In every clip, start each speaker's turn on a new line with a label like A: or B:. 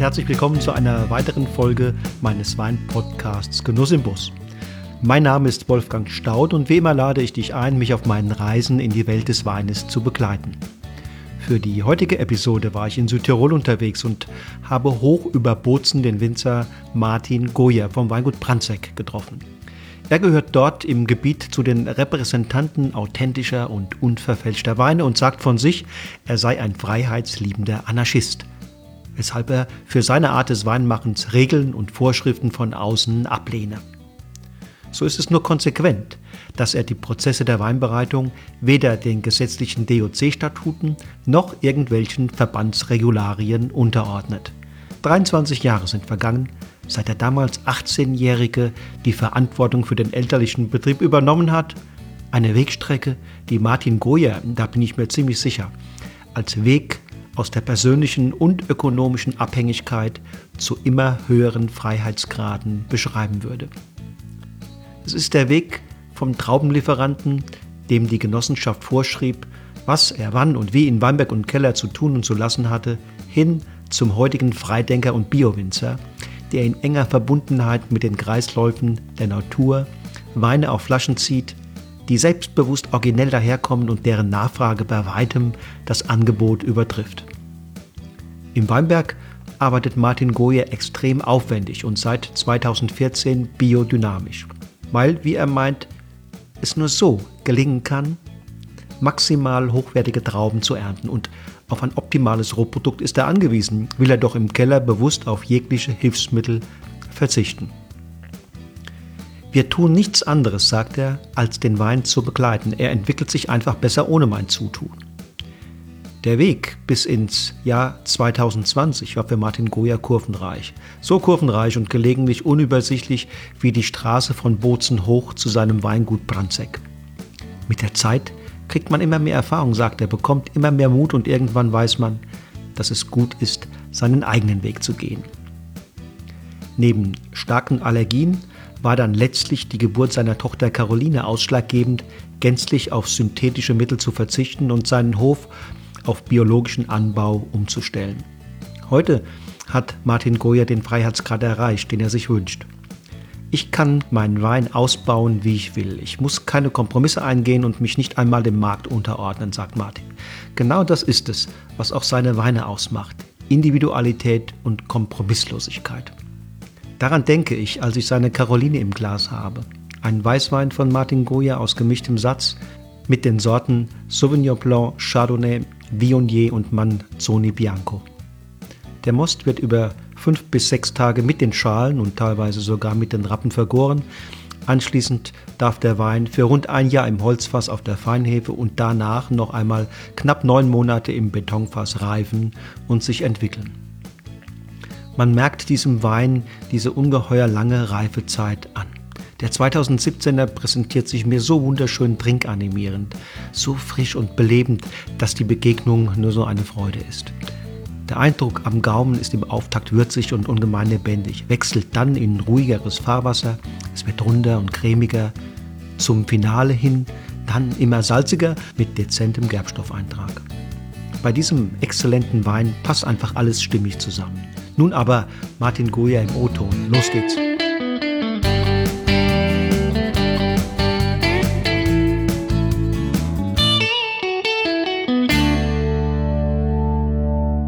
A: Herzlich willkommen zu einer weiteren Folge meines Weinpodcasts Genuss im Bus. Mein Name ist Wolfgang Staud und wie immer lade ich dich ein, mich auf meinen Reisen in die Welt des Weines zu begleiten. Für die heutige Episode war ich in Südtirol unterwegs und habe hoch über Bozen den Winzer Martin Goyer vom Weingut Brandzek getroffen. Er gehört dort im Gebiet zu den Repräsentanten authentischer und unverfälschter Weine und sagt von sich, er sei ein freiheitsliebender Anarchist weshalb er für seine Art des Weinmachens Regeln und Vorschriften von außen ablehne. So ist es nur konsequent, dass er die Prozesse der Weinbereitung weder den gesetzlichen DOC-Statuten noch irgendwelchen Verbandsregularien unterordnet. 23 Jahre sind vergangen, seit der damals 18-Jährige die Verantwortung für den elterlichen Betrieb übernommen hat. Eine Wegstrecke, die Martin Goyer, da bin ich mir ziemlich sicher, als Weg aus der persönlichen und ökonomischen Abhängigkeit zu immer höheren Freiheitsgraden beschreiben würde. Es ist der Weg vom Traubenlieferanten, dem die Genossenschaft vorschrieb, was er wann und wie in Weinberg und Keller zu tun und zu lassen hatte, hin zum heutigen Freidenker und Biowinzer, der in enger Verbundenheit mit den Kreisläufen der Natur Weine auf Flaschen zieht, die selbstbewusst originell daherkommen und deren Nachfrage bei weitem das Angebot übertrifft. Im Weinberg arbeitet Martin Goye extrem aufwendig und seit 2014 biodynamisch, weil, wie er meint, es nur so gelingen kann, maximal hochwertige Trauben zu ernten und auf ein optimales Rohprodukt ist er angewiesen, will er doch im Keller bewusst auf jegliche Hilfsmittel verzichten. Wir tun nichts anderes, sagt er, als den Wein zu begleiten. Er entwickelt sich einfach besser ohne mein Zutun. Der Weg bis ins Jahr 2020 war für Martin Goya kurvenreich. So kurvenreich und gelegentlich unübersichtlich wie die Straße von Bozen hoch zu seinem Weingut Brandzek. Mit der Zeit kriegt man immer mehr Erfahrung, sagt er, bekommt immer mehr Mut und irgendwann weiß man, dass es gut ist, seinen eigenen Weg zu gehen. Neben starken Allergien war dann letztlich die Geburt seiner Tochter Caroline ausschlaggebend, gänzlich auf synthetische Mittel zu verzichten und seinen Hof auf biologischen Anbau umzustellen. Heute hat Martin Goyer den Freiheitsgrad erreicht, den er sich wünscht. Ich kann meinen Wein ausbauen, wie ich will. Ich muss keine Kompromisse eingehen und mich nicht einmal dem Markt unterordnen, sagt Martin. Genau das ist es, was auch seine Weine ausmacht. Individualität und Kompromisslosigkeit. Daran denke ich, als ich seine Caroline im Glas habe. Ein Weißwein von Martin Goya aus gemischtem Satz mit den Sorten Sauvignon Blanc, Chardonnay, Viognier und Manzoni Bianco. Der Most wird über fünf bis sechs Tage mit den Schalen und teilweise sogar mit den Rappen vergoren. Anschließend darf der Wein für rund ein Jahr im Holzfass auf der Feinhefe und danach noch einmal knapp neun Monate im Betonfass reifen und sich entwickeln. Man merkt diesem Wein diese ungeheuer lange Reifezeit an. Der 2017er präsentiert sich mir so wunderschön trinkanimierend, so frisch und belebend, dass die Begegnung nur so eine Freude ist. Der Eindruck am Gaumen ist im Auftakt würzig und ungemein lebendig, wechselt dann in ruhigeres Fahrwasser, es wird runder und cremiger, zum Finale hin dann immer salziger mit dezentem Gerbstoffeintrag. Bei diesem exzellenten Wein passt einfach alles stimmig zusammen. Nun aber Martin Goya im O-Ton. Los geht's.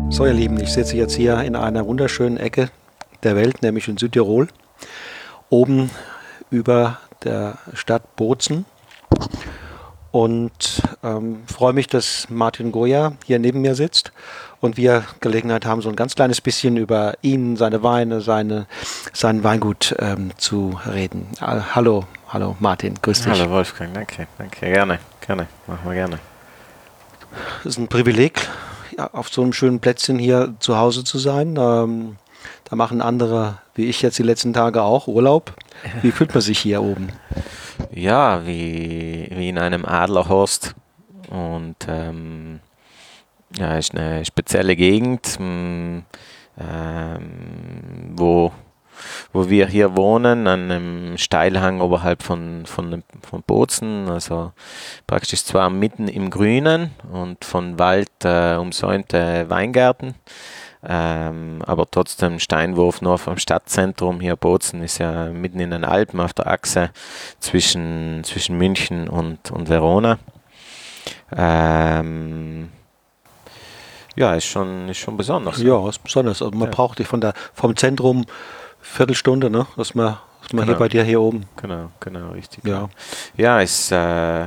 A: So, ihr Lieben, ich sitze jetzt hier in einer wunderschönen Ecke der Welt, nämlich in Südtirol, oben über der Stadt Bozen und ähm, freue mich, dass Martin Goya hier neben mir sitzt und wir Gelegenheit haben, so ein ganz kleines bisschen über ihn, seine Weine, seine, sein Weingut ähm, zu reden. Hallo, hallo Martin, grüß dich.
B: Hallo Wolfgang, danke, danke, gerne, gerne, machen wir gerne.
A: Es ist ein Privileg, auf so einem schönen Plätzchen hier zu Hause zu sein. Ähm, da machen andere, wie ich jetzt die letzten Tage auch, Urlaub. Wie fühlt man sich hier oben?
B: Ja, wie, wie in einem Adlerhorst. Und ähm, ja, ist eine spezielle Gegend, ähm, wo, wo wir hier wohnen, an einem Steilhang oberhalb von, von, von Bozen, also praktisch zwar mitten im Grünen und von Wald äh, umsäumte Weingärten ähm, aber trotzdem Steinwurf nur vom Stadtzentrum. Hier Bozen ist ja mitten in den Alpen auf der Achse zwischen, zwischen München und, und Verona. Ähm, ja, ist schon, ist schon besonders.
A: Ja, ist besonders. Also man ja. braucht dich von der, vom Zentrum Viertelstunde, ne? dass man, dass man genau. hier bei dir hier oben.
B: Genau, genau, richtig. Ja, ja ist äh,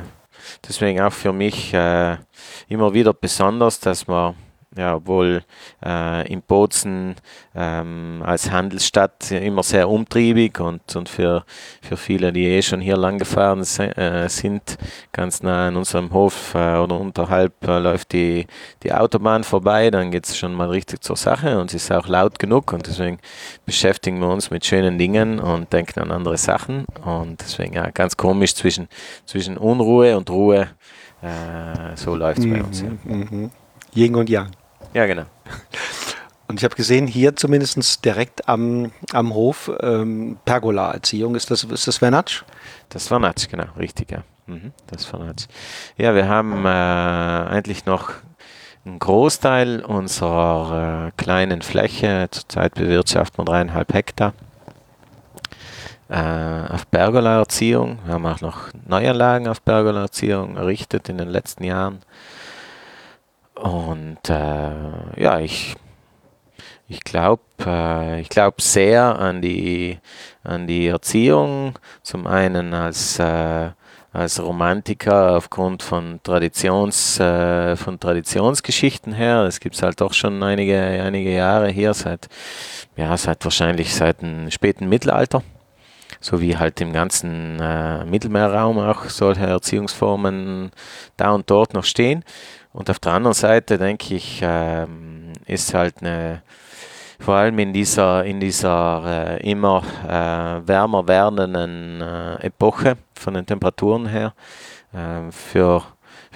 B: deswegen auch für mich äh, immer wieder besonders, dass man ja, obwohl äh, in Bozen ähm, als Handelsstadt immer sehr umtriebig und, und für, für viele, die eh schon hier lang gefahren äh, sind, ganz nah an unserem Hof äh, oder unterhalb äh, läuft die, die Autobahn vorbei, dann geht es schon mal richtig zur Sache und es ist auch laut genug und deswegen beschäftigen wir uns mit schönen Dingen und denken an andere Sachen und deswegen ja, ganz komisch zwischen, zwischen Unruhe und Ruhe, äh, so läuft es mhm, bei uns. Ja.
A: Mhm. Yin und Yang.
B: Ja, genau.
A: Und ich habe gesehen, hier zumindest direkt am, am Hof ähm, Pergola-Erziehung. Ist das, ist das Vernatsch?
B: Das Vernatsch, genau, richtig, ja. Mhm, das Vernatsch. Ja, wir haben äh, eigentlich noch einen Großteil unserer äh, kleinen Fläche, zurzeit bewirtschaften wir dreieinhalb Hektar, äh, auf Pergola-Erziehung. Wir haben auch noch Neuanlagen auf Pergola-Erziehung errichtet in den letzten Jahren. Und äh, ja, ich, ich glaube äh, glaub sehr an die, an die Erziehung. Zum einen als, äh, als Romantiker aufgrund von, Traditions, äh, von Traditionsgeschichten her. Das gibt es halt doch schon einige, einige Jahre hier, seit, ja, seit wahrscheinlich seit dem späten Mittelalter so wie halt im ganzen äh, Mittelmeerraum auch solche Erziehungsformen da und dort noch stehen. Und auf der anderen Seite denke ich, ähm, ist halt eine, vor allem in dieser, in dieser äh, immer äh, wärmer werdenden äh, Epoche von den Temperaturen her, äh, für,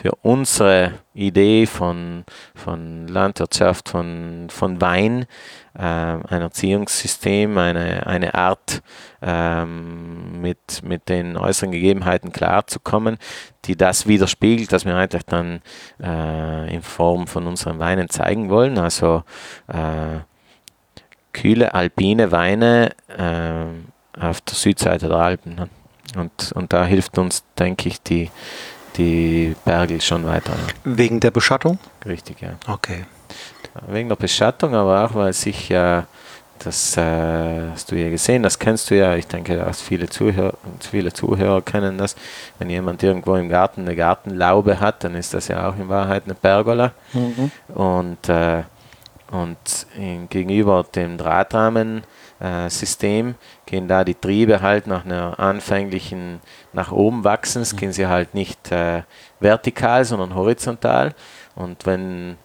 B: für unsere Idee von, von Landwirtschaft, von, von Wein, äh, ein Erziehungssystem, eine, eine Art, ähm, mit, mit den äußeren Gegebenheiten klarzukommen, die das widerspiegelt, dass wir einfach dann äh, in Form von unseren Weinen zeigen wollen. Also äh, kühle alpine Weine äh, auf der Südseite der Alpen. Ne? Und, und da hilft uns, denke ich, die, die Bergel schon weiter.
A: Wegen der Beschattung?
B: Richtig, ja.
A: Okay.
B: Wegen der Beschattung, aber auch, weil sich äh, das äh, hast du ja gesehen, das kennst du ja. Ich denke, dass viele Zuhörer, viele Zuhörer kennen das. Wenn jemand irgendwo im Garten eine Gartenlaube hat, dann ist das ja auch in Wahrheit eine Pergola. Mhm. Und, äh, und in, gegenüber dem Drahtrahmensystem gehen da die Triebe halt nach einer anfänglichen nach oben wachsens, gehen sie halt nicht äh, vertikal, sondern horizontal. Und wenn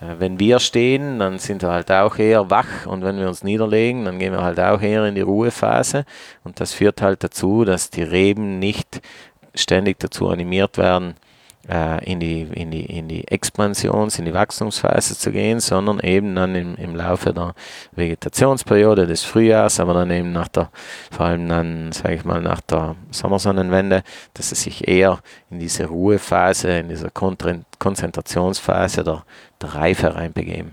B: äh, wenn wir stehen, dann sind wir halt auch eher wach. Und wenn wir uns niederlegen, dann gehen wir halt auch eher in die Ruhephase. Und das führt halt dazu, dass die Reben nicht ständig dazu animiert werden, äh, in, die, in, die, in die Expansions-, in die Wachstumsphase zu gehen, sondern eben dann im, im Laufe der Vegetationsperiode des Frühjahrs, aber dann eben nach der, vor allem dann, sage ich mal, nach der Sommersonnenwende, dass es sich eher in diese Ruhephase, in dieser Konzentrationsphase der, der Reife reinbegeben.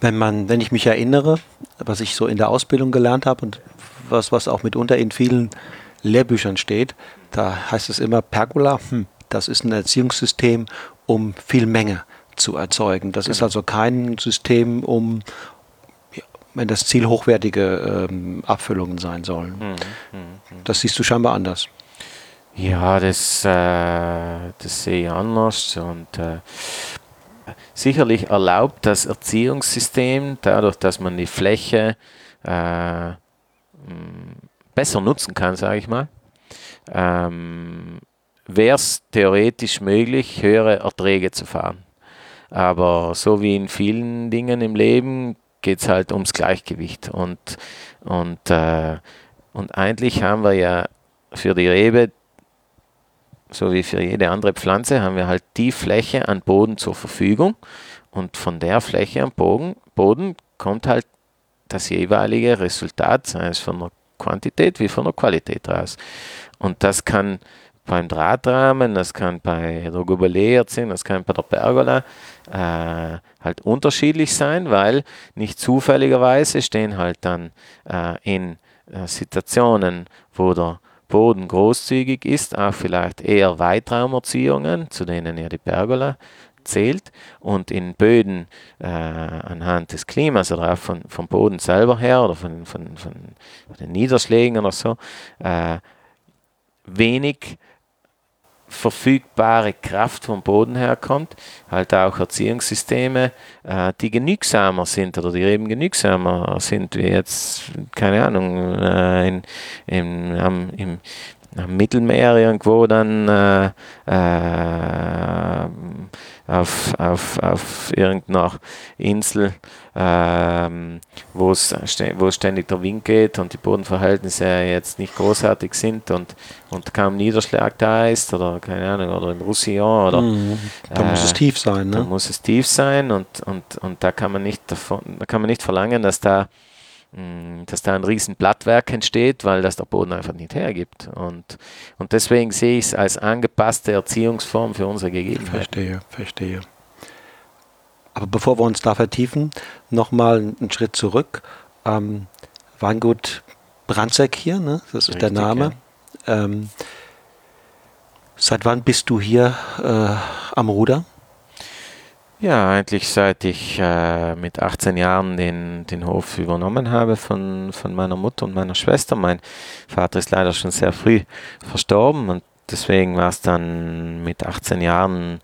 A: Wenn man, wenn ich mich erinnere, was ich so in der Ausbildung gelernt habe und was, was auch mitunter in vielen Lehrbüchern steht, da heißt es immer Pergola, hm, das ist ein Erziehungssystem, um viel Menge zu erzeugen. Das genau. ist also kein System, um, wenn das Ziel hochwertige ähm, Abfüllungen sein sollen. Mhm, mh, mh. Das siehst du scheinbar anders.
B: Ja, das, äh, das sehe ich anders und äh, sicherlich erlaubt das Erziehungssystem, dadurch, dass man die Fläche äh, besser nutzen kann, sage ich mal, ähm, wäre es theoretisch möglich, höhere Erträge zu fahren. Aber so wie in vielen Dingen im Leben geht es halt ums Gleichgewicht. Und, und, äh, und eigentlich haben wir ja für die Rebe, so wie für jede andere Pflanze, haben wir halt die Fläche an Boden zur Verfügung. Und von der Fläche am Boden, Boden kommt halt das jeweilige Resultat, sei es von der Quantität wie von der Qualität raus. Und das kann beim Drahtrahmen, das kann bei der Gobelette sein, das kann bei der Pergola äh, halt unterschiedlich sein, weil nicht zufälligerweise stehen halt dann äh, in äh, Situationen, wo der Boden großzügig ist, auch vielleicht eher Weitraumerziehungen, zu denen ja die Pergola zählt. Und in Böden äh, anhand des Klimas oder auch von, vom Boden selber her oder von, von, von den Niederschlägen oder so äh, wenig verfügbare Kraft vom Boden herkommt, halt auch Erziehungssysteme, äh, die genügsamer sind oder die eben genügsamer sind, wie jetzt, keine Ahnung, äh, in, in, am, im, am Mittelmeer irgendwo dann äh, äh, auf, auf, auf irgendeiner Insel, ähm, wo es ständig der Wind geht und die Bodenverhältnisse jetzt nicht großartig sind und, und kaum Niederschlag da ist oder keine Ahnung, oder in Roussillon oder
A: mhm. da äh, muss es tief sein, ne?
B: Da muss es tief sein und, und, und da kann man nicht davon, da kann man nicht verlangen, dass da dass da ein riesen Blattwerk entsteht, weil das der Boden einfach nicht hergibt. Und, und deswegen sehe ich es als angepasste Erziehungsform für unsere Gegebenheiten.
A: Verstehe, verstehe. Aber bevor wir uns da vertiefen, nochmal einen Schritt zurück. Ähm, Weingut Brandzeck hier, ne? das ist Richtig, der Name. Ja. Ähm, seit wann bist du hier äh, am Ruder?
B: Ja, eigentlich seit ich äh, mit 18 Jahren den, den Hof übernommen habe von, von meiner Mutter und meiner Schwester. Mein Vater ist leider schon sehr früh verstorben und deswegen war es dann mit 18 Jahren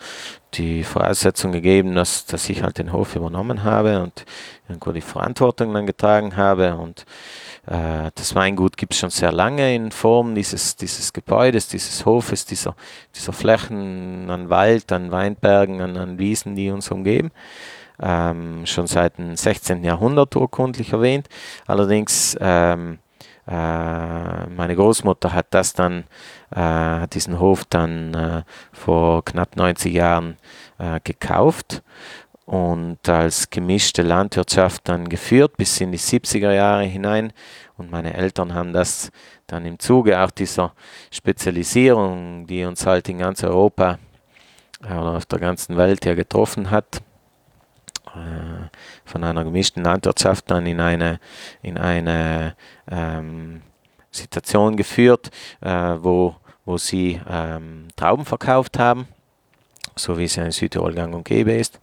B: die Voraussetzung gegeben, dass, dass ich halt den Hof übernommen habe und irgendwo die Verantwortung dann getragen habe und das Weingut gibt es schon sehr lange in Form dieses, dieses Gebäudes, dieses Hofes, dieser, dieser Flächen an Wald, an Weinbergen, an, an Wiesen, die uns umgeben. Ähm, schon seit dem 16. Jahrhundert urkundlich erwähnt. Allerdings ähm, äh, meine Großmutter hat das dann, äh, diesen Hof dann äh, vor knapp 90 Jahren äh, gekauft und als gemischte Landwirtschaft dann geführt bis in die 70er Jahre hinein. Und meine Eltern haben das dann im Zuge auch dieser Spezialisierung, die uns halt in ganz Europa äh, oder auf der ganzen Welt ja getroffen hat, äh, von einer gemischten Landwirtschaft dann in eine, in eine ähm, Situation geführt, äh, wo, wo sie ähm, Trauben verkauft haben so wie es ja in Südtirol gang und gäbe ist.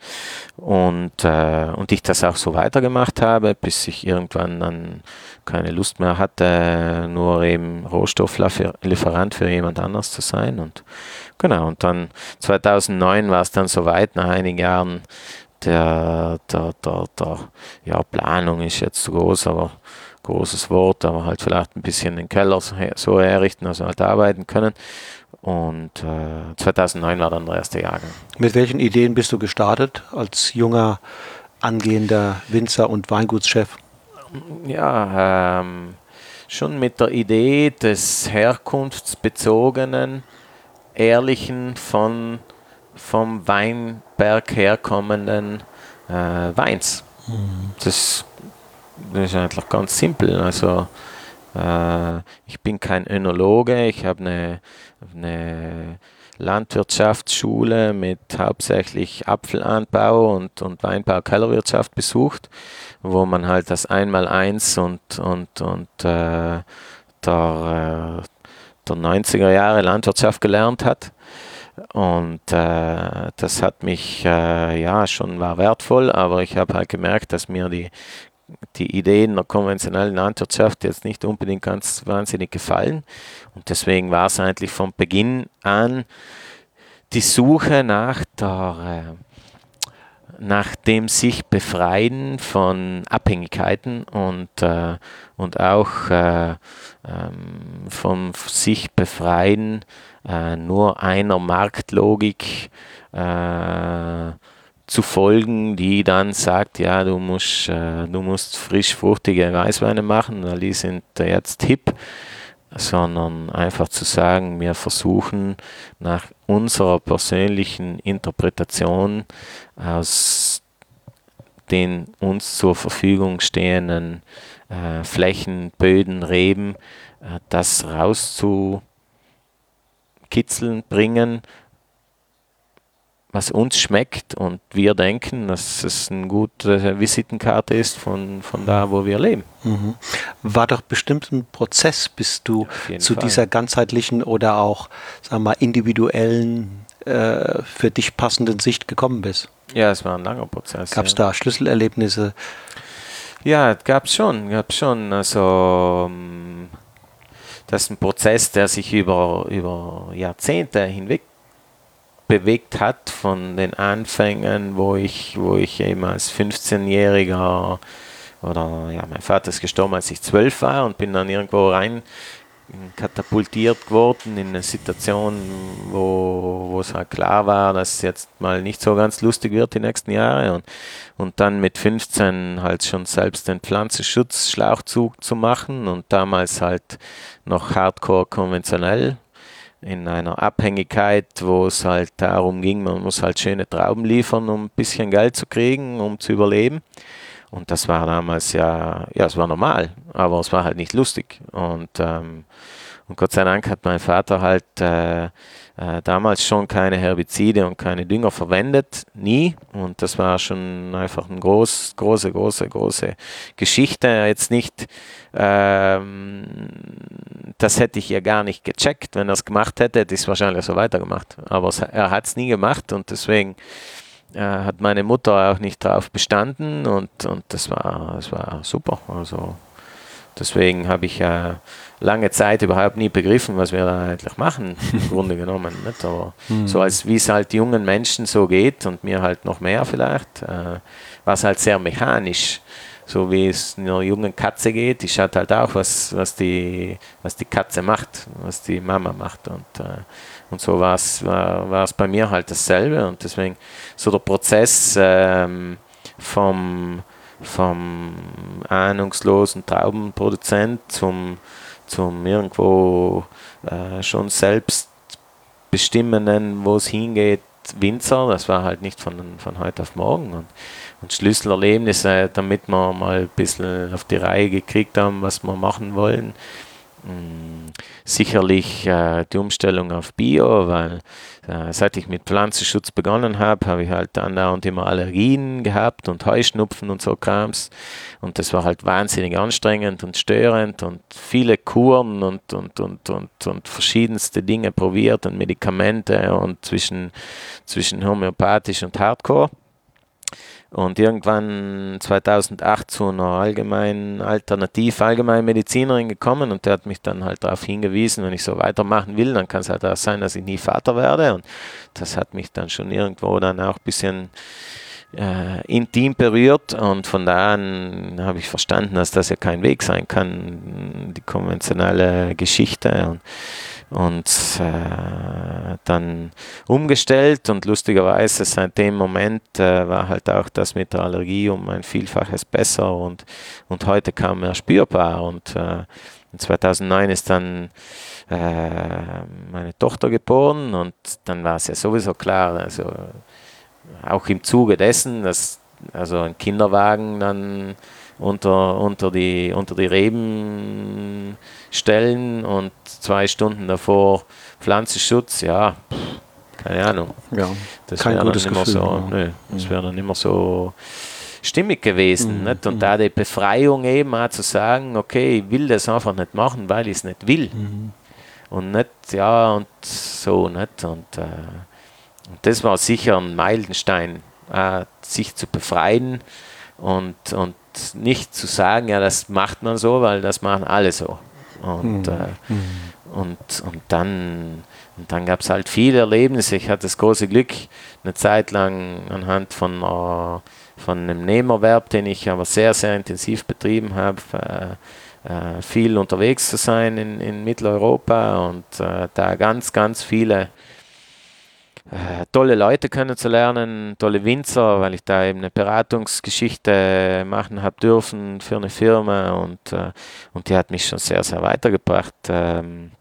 B: Und, äh, und ich das auch so weitergemacht habe, bis ich irgendwann dann keine Lust mehr hatte, nur eben Rohstofflieferant für jemand anders zu sein. Und genau, und dann 2009 war es dann soweit, nach einigen Jahren der, der, der, der ja, Planung ist jetzt zu groß, aber großes Wort, aber halt vielleicht ein bisschen den Keller so herrichten, also halt arbeiten können. Und äh, 2009 war dann der erste Jahrgang.
A: Mit welchen Ideen bist du gestartet als junger, angehender Winzer und Weingutschef?
B: Ja, ähm, schon mit der Idee des herkunftsbezogenen, ehrlichen, von, vom Weinberg herkommenden äh, Weins. Mhm. Das, das ist eigentlich ganz simpel. Also äh, ich bin kein Önologe, ich habe eine, eine Landwirtschaftsschule mit hauptsächlich Apfelanbau und, und Weinbau Kellerwirtschaft besucht, wo man halt das Einmaleins und, und, und äh, der, äh, der 90er Jahre Landwirtschaft gelernt hat. Und äh, das hat mich, äh, ja, schon war wertvoll, aber ich habe halt gemerkt, dass mir die die Ideen der konventionellen Landwirtschaft jetzt nicht unbedingt ganz wahnsinnig gefallen. Und deswegen war es eigentlich von Beginn an die Suche nach der äh, nach dem sich befreien von Abhängigkeiten und, äh, und auch äh, ähm, vom sich befreien äh, nur einer Marktlogik äh, zu folgen, die dann sagt, ja, du musst, äh, du musst frisch fruchtige Weißweine machen, weil die sind jetzt hip, sondern einfach zu sagen, wir versuchen nach unserer persönlichen Interpretation aus den uns zur Verfügung stehenden äh, Flächen, Böden, Reben, äh, das rauszukitzeln bringen, was uns schmeckt und wir denken, dass es eine gute Visitenkarte ist von, von da, wo wir leben.
A: Mhm. War doch bestimmt ein Prozess, bis du zu Fall. dieser ganzheitlichen oder auch sagen wir mal, individuellen, äh, für dich passenden Sicht gekommen bist.
B: Ja, es war ein langer Prozess.
A: Gab es
B: ja.
A: da Schlüsselerlebnisse?
B: Ja, gab es schon, gab schon. Also ähm, das ist ein Prozess, der sich über, über Jahrzehnte hinweg bewegt hat von den Anfängen, wo ich, wo ich eben als 15-Jähriger oder ja, mein Vater ist gestorben, als ich zwölf war und bin dann irgendwo rein katapultiert geworden in eine Situation, wo, wo es halt klar war, dass es jetzt mal nicht so ganz lustig wird die nächsten Jahre. Und, und dann mit 15 halt schon selbst den Pflanzenschutz-Schlauchzug zu machen und damals halt noch hardcore konventionell in einer Abhängigkeit, wo es halt darum ging, man muss halt schöne Trauben liefern, um ein bisschen Geld zu kriegen, um zu überleben. Und das war damals ja, ja, es war normal, aber es war halt nicht lustig. Und, ähm, und Gott sei Dank hat mein Vater halt äh, äh, damals schon keine Herbizide und keine Dünger verwendet, nie. Und das war schon einfach eine groß, große, große, große Geschichte. Jetzt nicht, ähm, das hätte ich ja gar nicht gecheckt. Wenn er es gemacht hätte, hätte ich es wahrscheinlich so weitergemacht. Aber es, er hat es nie gemacht und deswegen äh, hat meine Mutter auch nicht darauf bestanden und, und das, war, das war super. Also deswegen habe ich ja lange Zeit überhaupt nie begriffen, was wir da eigentlich machen, im Grunde genommen. Nicht? Aber mhm. so als wie es halt jungen Menschen so geht und mir halt noch mehr vielleicht, äh, war es halt sehr mechanisch. So wie es einer jungen Katze geht, die schaut halt auch, was, was, die, was die Katze macht, was die Mama macht. Und, äh, und so war es bei mir halt dasselbe. Und deswegen so der Prozess ähm, vom, vom ahnungslosen Traubenproduzent zum zum irgendwo äh, schon selbst bestimmenden, wo es hingeht, Winzer. Das war halt nicht von, von heute auf morgen. Und, und Schlüsselerlebnisse, damit wir mal ein bisschen auf die Reihe gekriegt haben, was wir machen wollen. Mm, sicherlich äh, die Umstellung auf Bio, weil äh, seit ich mit Pflanzenschutz begonnen habe, habe ich halt andauernd immer Allergien gehabt und Heuschnupfen und so Krams. Und das war halt wahnsinnig anstrengend und störend und viele Kuren und, und, und, und, und verschiedenste Dinge probiert und Medikamente und zwischen, zwischen homöopathisch und Hardcore. Und irgendwann 2008 zu einer allgemeinen Alternativ Allgemeinmedizinerin gekommen und der hat mich dann halt darauf hingewiesen, wenn ich so weitermachen will, dann kann es halt auch sein, dass ich nie Vater werde. Und das hat mich dann schon irgendwo dann auch ein bisschen äh, intim berührt und von da an habe ich verstanden, dass das ja kein Weg sein kann, die konventionelle Geschichte. Und und äh, dann umgestellt und lustigerweise seit dem Moment äh, war halt auch das mit der Allergie um ein Vielfaches besser und, und heute kam er spürbar. Und äh, 2009 ist dann äh, meine Tochter geboren und dann war es ja sowieso klar, also auch im Zuge dessen, dass also ein Kinderwagen dann unter, unter, die, unter die Reben stellen und zwei Stunden davor Pflanzenschutz, ja, keine Ahnung.
A: Ja,
B: das gutes Gefühl. So, ja. nö, das wäre dann immer so stimmig gewesen. Mhm. Nicht? Und mhm. da die Befreiung eben auch zu sagen, okay, ich will das einfach nicht machen, weil ich es nicht will. Mhm. Und nicht, ja, und so, nicht? Und, äh, und das war sicher ein Meilenstein, äh, sich zu befreien und, und nicht zu sagen, ja, das macht man so, weil das machen alle so. Und, mhm. Äh, mhm. und, und dann, und dann gab es halt viele Erlebnisse. Ich hatte das große Glück, eine Zeit lang anhand von, uh, von einem Nebenerwerb, den ich aber sehr, sehr intensiv betrieben habe, äh, äh, viel unterwegs zu sein in, in Mitteleuropa und äh, da ganz, ganz viele äh, tolle Leute kennenzulernen, tolle Winzer, weil ich da eben eine Beratungsgeschichte machen habe dürfen für eine Firma und, äh, und die hat mich schon sehr, sehr weitergebracht. Ähm,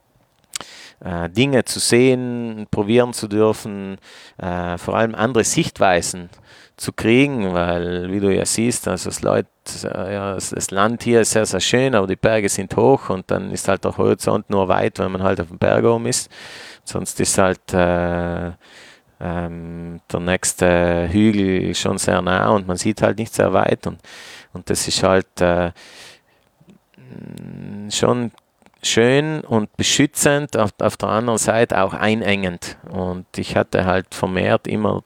B: äh, Dinge zu sehen, probieren zu dürfen, äh, vor allem andere Sichtweisen zu kriegen, weil, wie du ja siehst, also das, Leut, äh, ja, das Land hier ist sehr, sehr schön, aber die Berge sind hoch und dann ist halt der Horizont nur weit, wenn man halt auf dem Berg oben ist. Sonst ist halt äh, ähm, der nächste Hügel schon sehr nah und man sieht halt nicht sehr weit und, und das ist halt äh, schon schön und beschützend, auf, auf der anderen Seite auch einengend. Und ich hatte halt vermehrt immer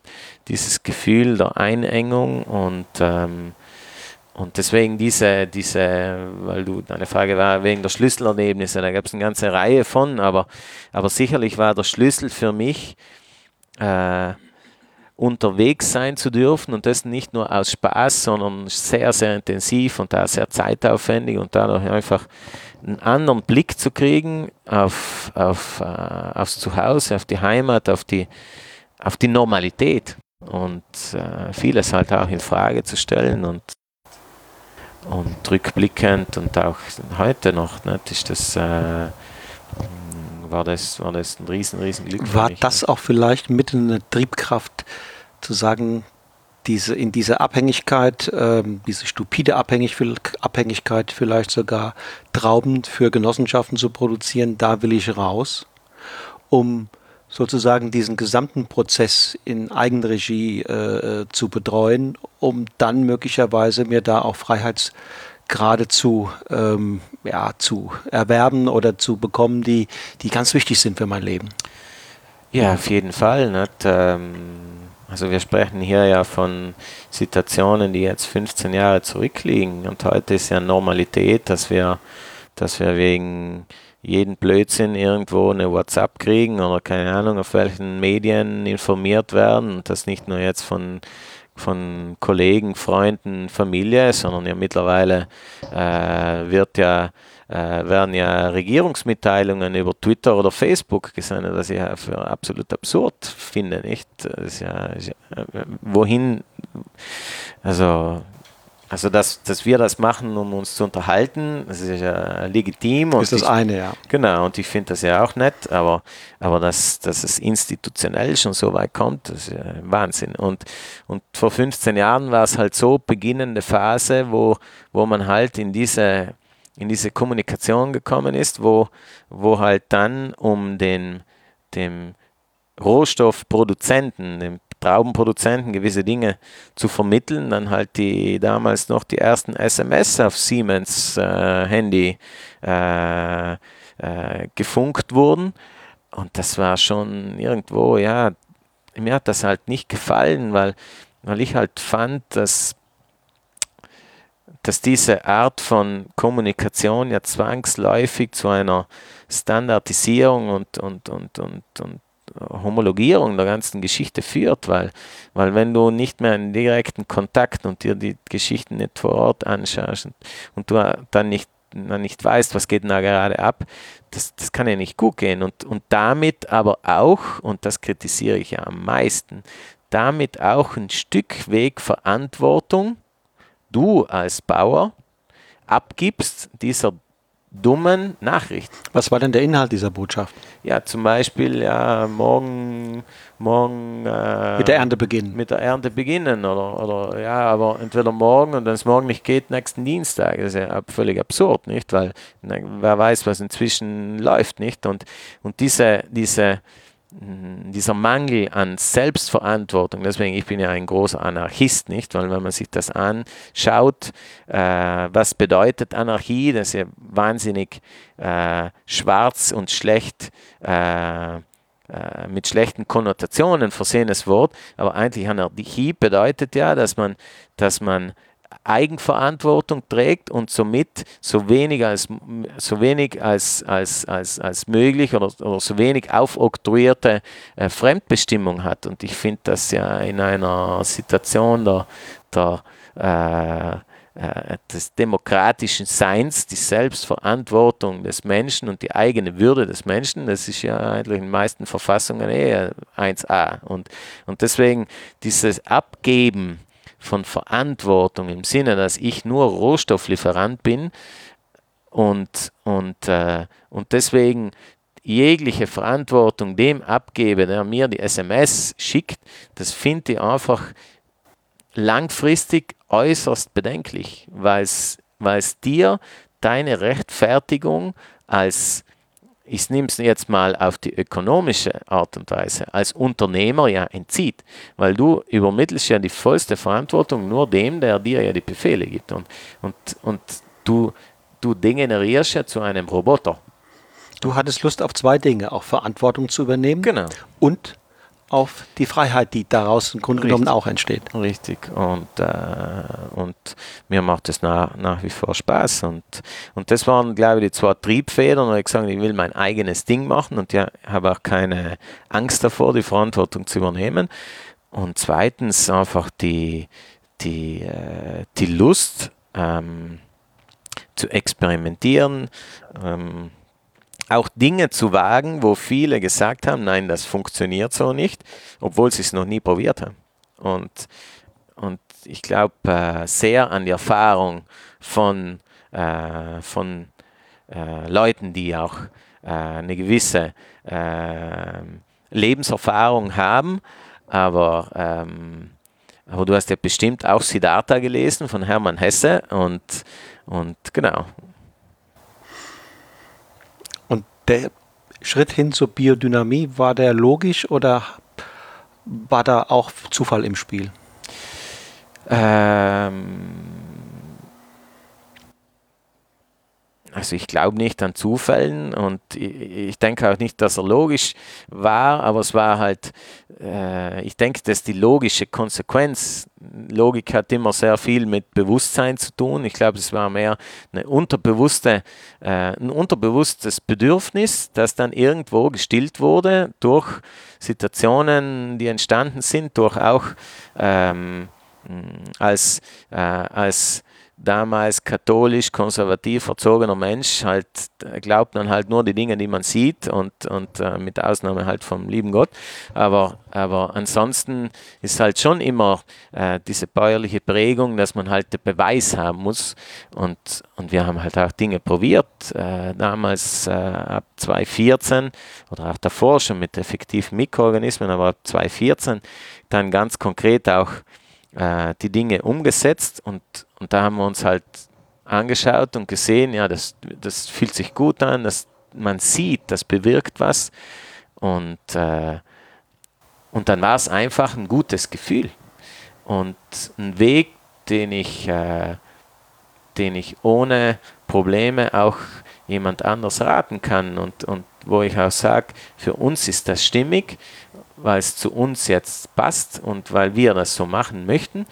B: dieses Gefühl der Einengung und ähm, und deswegen diese, diese, weil du deine Frage war wegen der Schlüsselerlebnisse, da gab es eine ganze Reihe von, aber, aber sicherlich war der Schlüssel für mich, äh, unterwegs sein zu dürfen und das nicht nur aus Spaß, sondern sehr, sehr intensiv und da sehr zeitaufwendig und dadurch einfach einen anderen Blick zu kriegen auf, auf, äh, aufs Zuhause, auf die Heimat, auf die, auf die Normalität und äh, vieles halt auch in Frage zu stellen und, und rückblickend und auch heute noch nicht, ist das, äh, war, das, war das ein riesen, riesen Glück.
A: War das auch vielleicht mit eine Triebkraft zu sagen, diese, in diese Abhängigkeit, ähm, diese stupide Abhängig, Abhängigkeit vielleicht sogar Trauben für Genossenschaften zu produzieren, da will ich raus, um sozusagen diesen gesamten Prozess in Eigenregie äh, zu betreuen, um dann möglicherweise mir da auch Freiheitsgrade zu, ähm, ja, zu erwerben oder zu bekommen, die, die ganz wichtig sind für mein Leben.
B: Ja, auf jeden Fall. Nicht? Ähm, also wir sprechen hier ja von Situationen, die jetzt 15 Jahre zurückliegen und heute ist ja Normalität, dass wir, dass wir wegen jeden Blödsinn irgendwo eine WhatsApp kriegen oder keine Ahnung, auf welchen Medien informiert werden und das nicht nur jetzt von, von Kollegen, Freunden, Familie, sondern ja mittlerweile äh, wird ja äh, werden ja Regierungsmitteilungen über Twitter oder Facebook gesendet, was ich ja für absolut absurd finde, nicht? Das ja, ist ja, äh, wohin, also also, dass, dass wir das machen, um uns zu unterhalten, das ist ja legitim.
A: ist das
B: ich,
A: eine, ja.
B: Genau, und ich finde das ja auch nett, aber, aber dass, dass es institutionell schon so weit kommt, das ist ja Wahnsinn. Und, und vor 15 Jahren war es halt so, beginnende Phase, wo, wo man halt in diese, in diese Kommunikation gekommen ist, wo, wo halt dann um den, dem Rohstoffproduzenten, dem Traubenproduzenten gewisse Dinge zu vermitteln, dann halt die damals noch die ersten SMS auf Siemens äh, Handy äh, äh, gefunkt wurden. Und das war schon irgendwo, ja, mir hat das halt nicht gefallen, weil, weil ich halt fand, dass, dass diese Art von Kommunikation ja zwangsläufig zu einer Standardisierung und, und, und, und, und Homologierung der ganzen Geschichte führt, weil, weil wenn du nicht mehr in direkten Kontakt und dir die Geschichten nicht vor Ort anschaust und, und du dann nicht, dann nicht weißt, was geht da gerade ab, das, das kann ja nicht gut gehen. Und, und damit aber auch, und das kritisiere ich ja am meisten, damit auch ein Stück Weg Verantwortung du als Bauer abgibst dieser dummen Nachricht.
A: Was war denn der Inhalt dieser Botschaft?
B: Ja, zum Beispiel, ja, morgen, morgen
A: äh, mit der Ernte beginnen.
B: Mit der Ernte beginnen oder, oder ja, aber entweder morgen und wenn es morgen nicht geht, nächsten Dienstag. Das ist ja völlig absurd, nicht? Weil na, wer weiß, was inzwischen läuft, nicht? Und, und diese, diese dieser Mangel an Selbstverantwortung, deswegen ich bin ja ein großer Anarchist, nicht? Weil wenn man sich das anschaut, äh, was bedeutet Anarchie, das ist ja wahnsinnig äh, schwarz und schlecht äh, äh mit schlechten Konnotationen versehenes Wort, aber eigentlich Anarchie bedeutet ja, dass man, dass man Eigenverantwortung trägt und somit so wenig als, so wenig als, als, als, als möglich oder, oder so wenig aufoktroyierte äh, Fremdbestimmung hat. Und ich finde das ja in einer Situation der, der äh, äh, des demokratischen Seins, die Selbstverantwortung des Menschen und die eigene Würde des Menschen, das ist ja eigentlich in den meisten Verfassungen eh 1a. Und, und deswegen dieses Abgeben von Verantwortung im Sinne, dass ich nur Rohstofflieferant bin und, und, äh, und deswegen jegliche Verantwortung dem abgebe, der mir die SMS schickt, das finde ich einfach langfristig äußerst bedenklich, weil es dir deine Rechtfertigung als, ich nehme es jetzt mal auf die ökonomische Art und Weise, als Unternehmer ja entzieht, weil du übermittelst ja die vollste Verantwortung nur dem, der dir ja die Befehle gibt und, und, und du, du degenerierst ja zu einem Roboter.
A: Du hattest Lust auf zwei Dinge, auch Verantwortung zu übernehmen
B: genau.
A: und auf die Freiheit, die daraus im Grunde genommen auch entsteht.
B: Richtig. Und, äh, und mir macht es nach, nach wie vor Spaß. Und, und das waren, glaube ich, die zwei Triebfedern. Und ich gesagt, ich will mein eigenes Ding machen und ja, habe auch keine Angst davor, die Verantwortung zu übernehmen. Und zweitens einfach die, die, äh, die Lust ähm, zu experimentieren. Ähm, auch Dinge zu wagen, wo viele gesagt haben, nein, das funktioniert so nicht, obwohl sie es noch nie probiert haben. Und, und ich glaube äh, sehr an die Erfahrung von, äh, von äh, Leuten, die auch äh, eine gewisse äh, Lebenserfahrung haben, aber, ähm, aber du hast ja bestimmt auch Siddhartha gelesen von Hermann Hesse und, und genau,
A: der Schritt hin zur Biodynamie, war der logisch oder war da auch Zufall im Spiel?
B: Ähm, Also ich glaube nicht an Zufällen und ich denke auch nicht, dass er logisch war, aber es war halt, äh, ich denke, dass die logische Konsequenz, Logik hat immer sehr viel mit Bewusstsein zu tun. Ich glaube, es war mehr eine unterbewusste, äh, ein unterbewusstes Bedürfnis, das dann irgendwo gestillt wurde durch Situationen, die entstanden sind, durch auch ähm, als, äh, als damals katholisch, konservativ erzogener Mensch halt glaubt man halt nur die Dinge, die man sieht und, und äh, mit Ausnahme halt vom lieben Gott. Aber, aber ansonsten ist halt schon immer äh, diese bäuerliche Prägung, dass man halt den Beweis haben muss. Und, und wir haben halt auch Dinge probiert, äh, damals äh, ab 2014 oder auch davor schon mit effektiven Mikroorganismen, aber ab 2014 dann ganz konkret auch äh, die Dinge umgesetzt und, und da haben wir uns halt angeschaut und gesehen, ja, das, das fühlt sich gut an, das, man sieht, das bewirkt was und, äh, und dann war es einfach ein gutes Gefühl. Und ein Weg, den ich, äh, den ich ohne Probleme auch jemand anders raten kann und, und wo ich auch sage, für uns ist das stimmig weil es zu uns jetzt passt und weil wir das so machen möchten,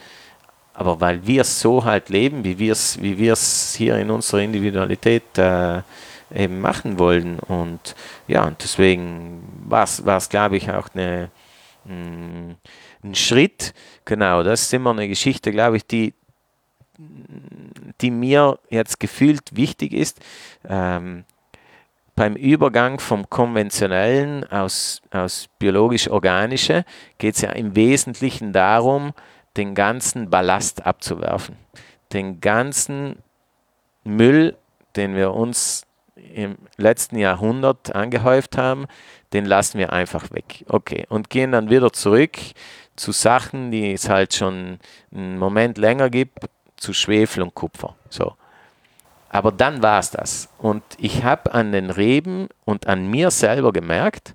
B: aber weil wir es so halt leben, wie wir es wie hier in unserer Individualität äh, eben machen wollen. Und ja, und deswegen war es, glaube ich, auch eine, mh, mm, ein Schritt. Genau, das ist immer eine Geschichte, glaube ich, die, die mir jetzt gefühlt wichtig ist. Ähm, beim Übergang vom konventionellen aus, aus biologisch-organische geht es ja im Wesentlichen darum, den ganzen Ballast abzuwerfen. Den ganzen Müll, den wir uns im letzten Jahrhundert angehäuft haben, den lassen wir einfach weg. Okay, und gehen dann wieder zurück zu Sachen, die es halt schon einen Moment länger gibt, zu Schwefel und Kupfer. So. Aber dann war es das. Und ich habe an den Reben und an mir selber gemerkt,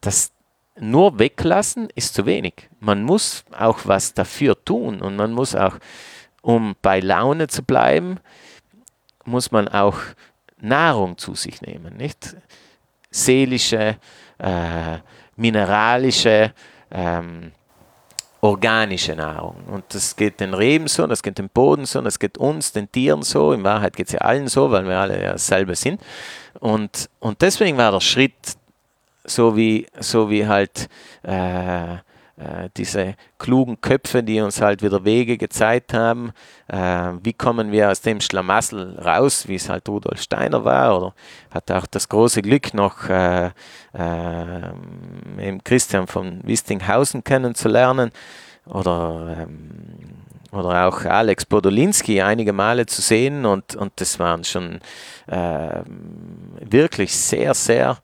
B: dass nur weglassen ist zu wenig. Man muss auch was dafür tun und man muss auch, um bei Laune zu bleiben, muss man auch Nahrung zu sich nehmen, nicht? Seelische, äh, mineralische, ähm, organische Nahrung. Und das geht den Reben so, das geht dem Boden so, das geht uns, den Tieren so. In Wahrheit geht es ja allen so, weil wir alle ja selber sind. Und, und deswegen war der Schritt so wie, so wie halt äh, diese klugen Köpfe, die uns halt wieder Wege gezeigt haben, äh, wie kommen wir aus dem Schlamassel raus, wie es halt Rudolf Steiner war, oder hat auch das große Glück noch äh, äh, Christian von Wistinghausen kennenzulernen, oder ähm, oder auch Alex Podolinski einige Male zu sehen. Und, und das waren schon äh, wirklich sehr, sehr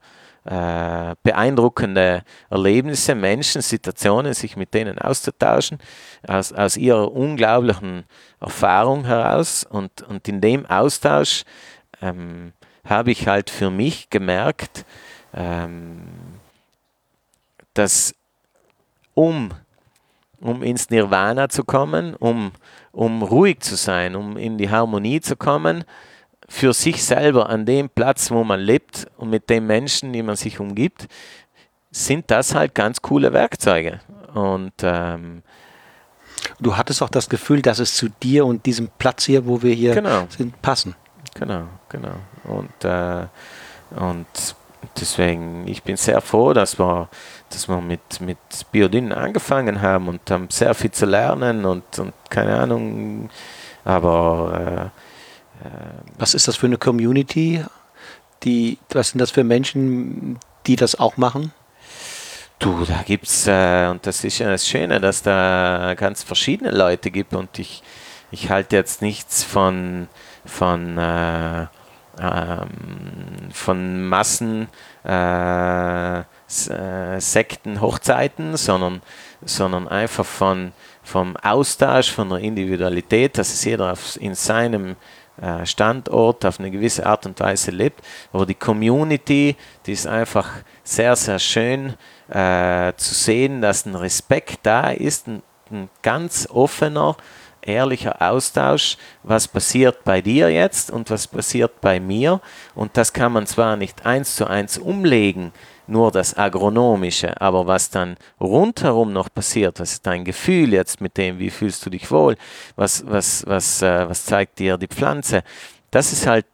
B: äh, beeindruckende Erlebnisse, Menschen, Situationen, sich mit denen auszutauschen, aus, aus ihrer unglaublichen Erfahrung heraus. Und, und in dem Austausch ähm, habe ich halt für mich gemerkt, ähm, dass um, um ins Nirvana zu kommen, um, um ruhig zu sein, um in die Harmonie zu kommen, für sich selber an dem Platz, wo man lebt und mit den Menschen, die man sich umgibt, sind das halt ganz coole Werkzeuge. Und ähm,
A: du hattest auch das Gefühl, dass es zu dir und diesem Platz hier, wo wir hier genau. sind, passen.
B: Genau, genau. Und, äh, und deswegen, ich bin sehr froh, dass wir, dass wir mit, mit Biodyn angefangen haben und haben sehr viel zu lernen und, und keine Ahnung, aber äh,
A: was ist das für eine Community? Die, was sind das für Menschen, die das auch machen?
B: Du, da gibt es, äh, und das ist ja das Schöne, dass da ganz verschiedene Leute gibt und ich, ich halte jetzt nichts von, von, äh, ähm, von Massen, äh, äh Sekten, Hochzeiten, sondern, sondern einfach von, vom Austausch, von der Individualität, dass es jeder in seinem Standort auf eine gewisse Art und Weise lebt. Aber die Community, die ist einfach sehr, sehr schön äh, zu sehen, dass ein Respekt da ist, ein, ein ganz offener, ehrlicher Austausch, was passiert bei dir jetzt und was passiert bei mir. Und das kann man zwar nicht eins zu eins umlegen, nur das Agronomische, aber was dann rundherum noch passiert, was ist dein Gefühl jetzt mit dem, wie fühlst du dich wohl, was, was, was, äh, was zeigt dir die Pflanze, das ist halt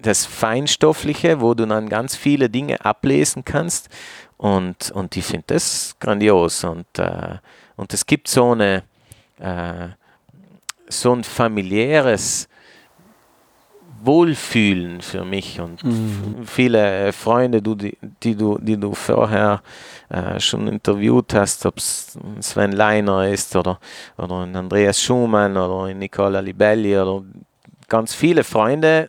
B: das Feinstoffliche, wo du dann ganz viele Dinge ablesen kannst und, und ich finde das grandios und, äh, und es gibt so eine äh, so ein familiäres Wohlfühlen für mich und mhm. viele Freunde, du, die, die, du, die du vorher äh, schon interviewt hast, ob es Sven Leiner ist oder, oder Andreas Schumann oder Nicola Libelli oder ganz viele Freunde,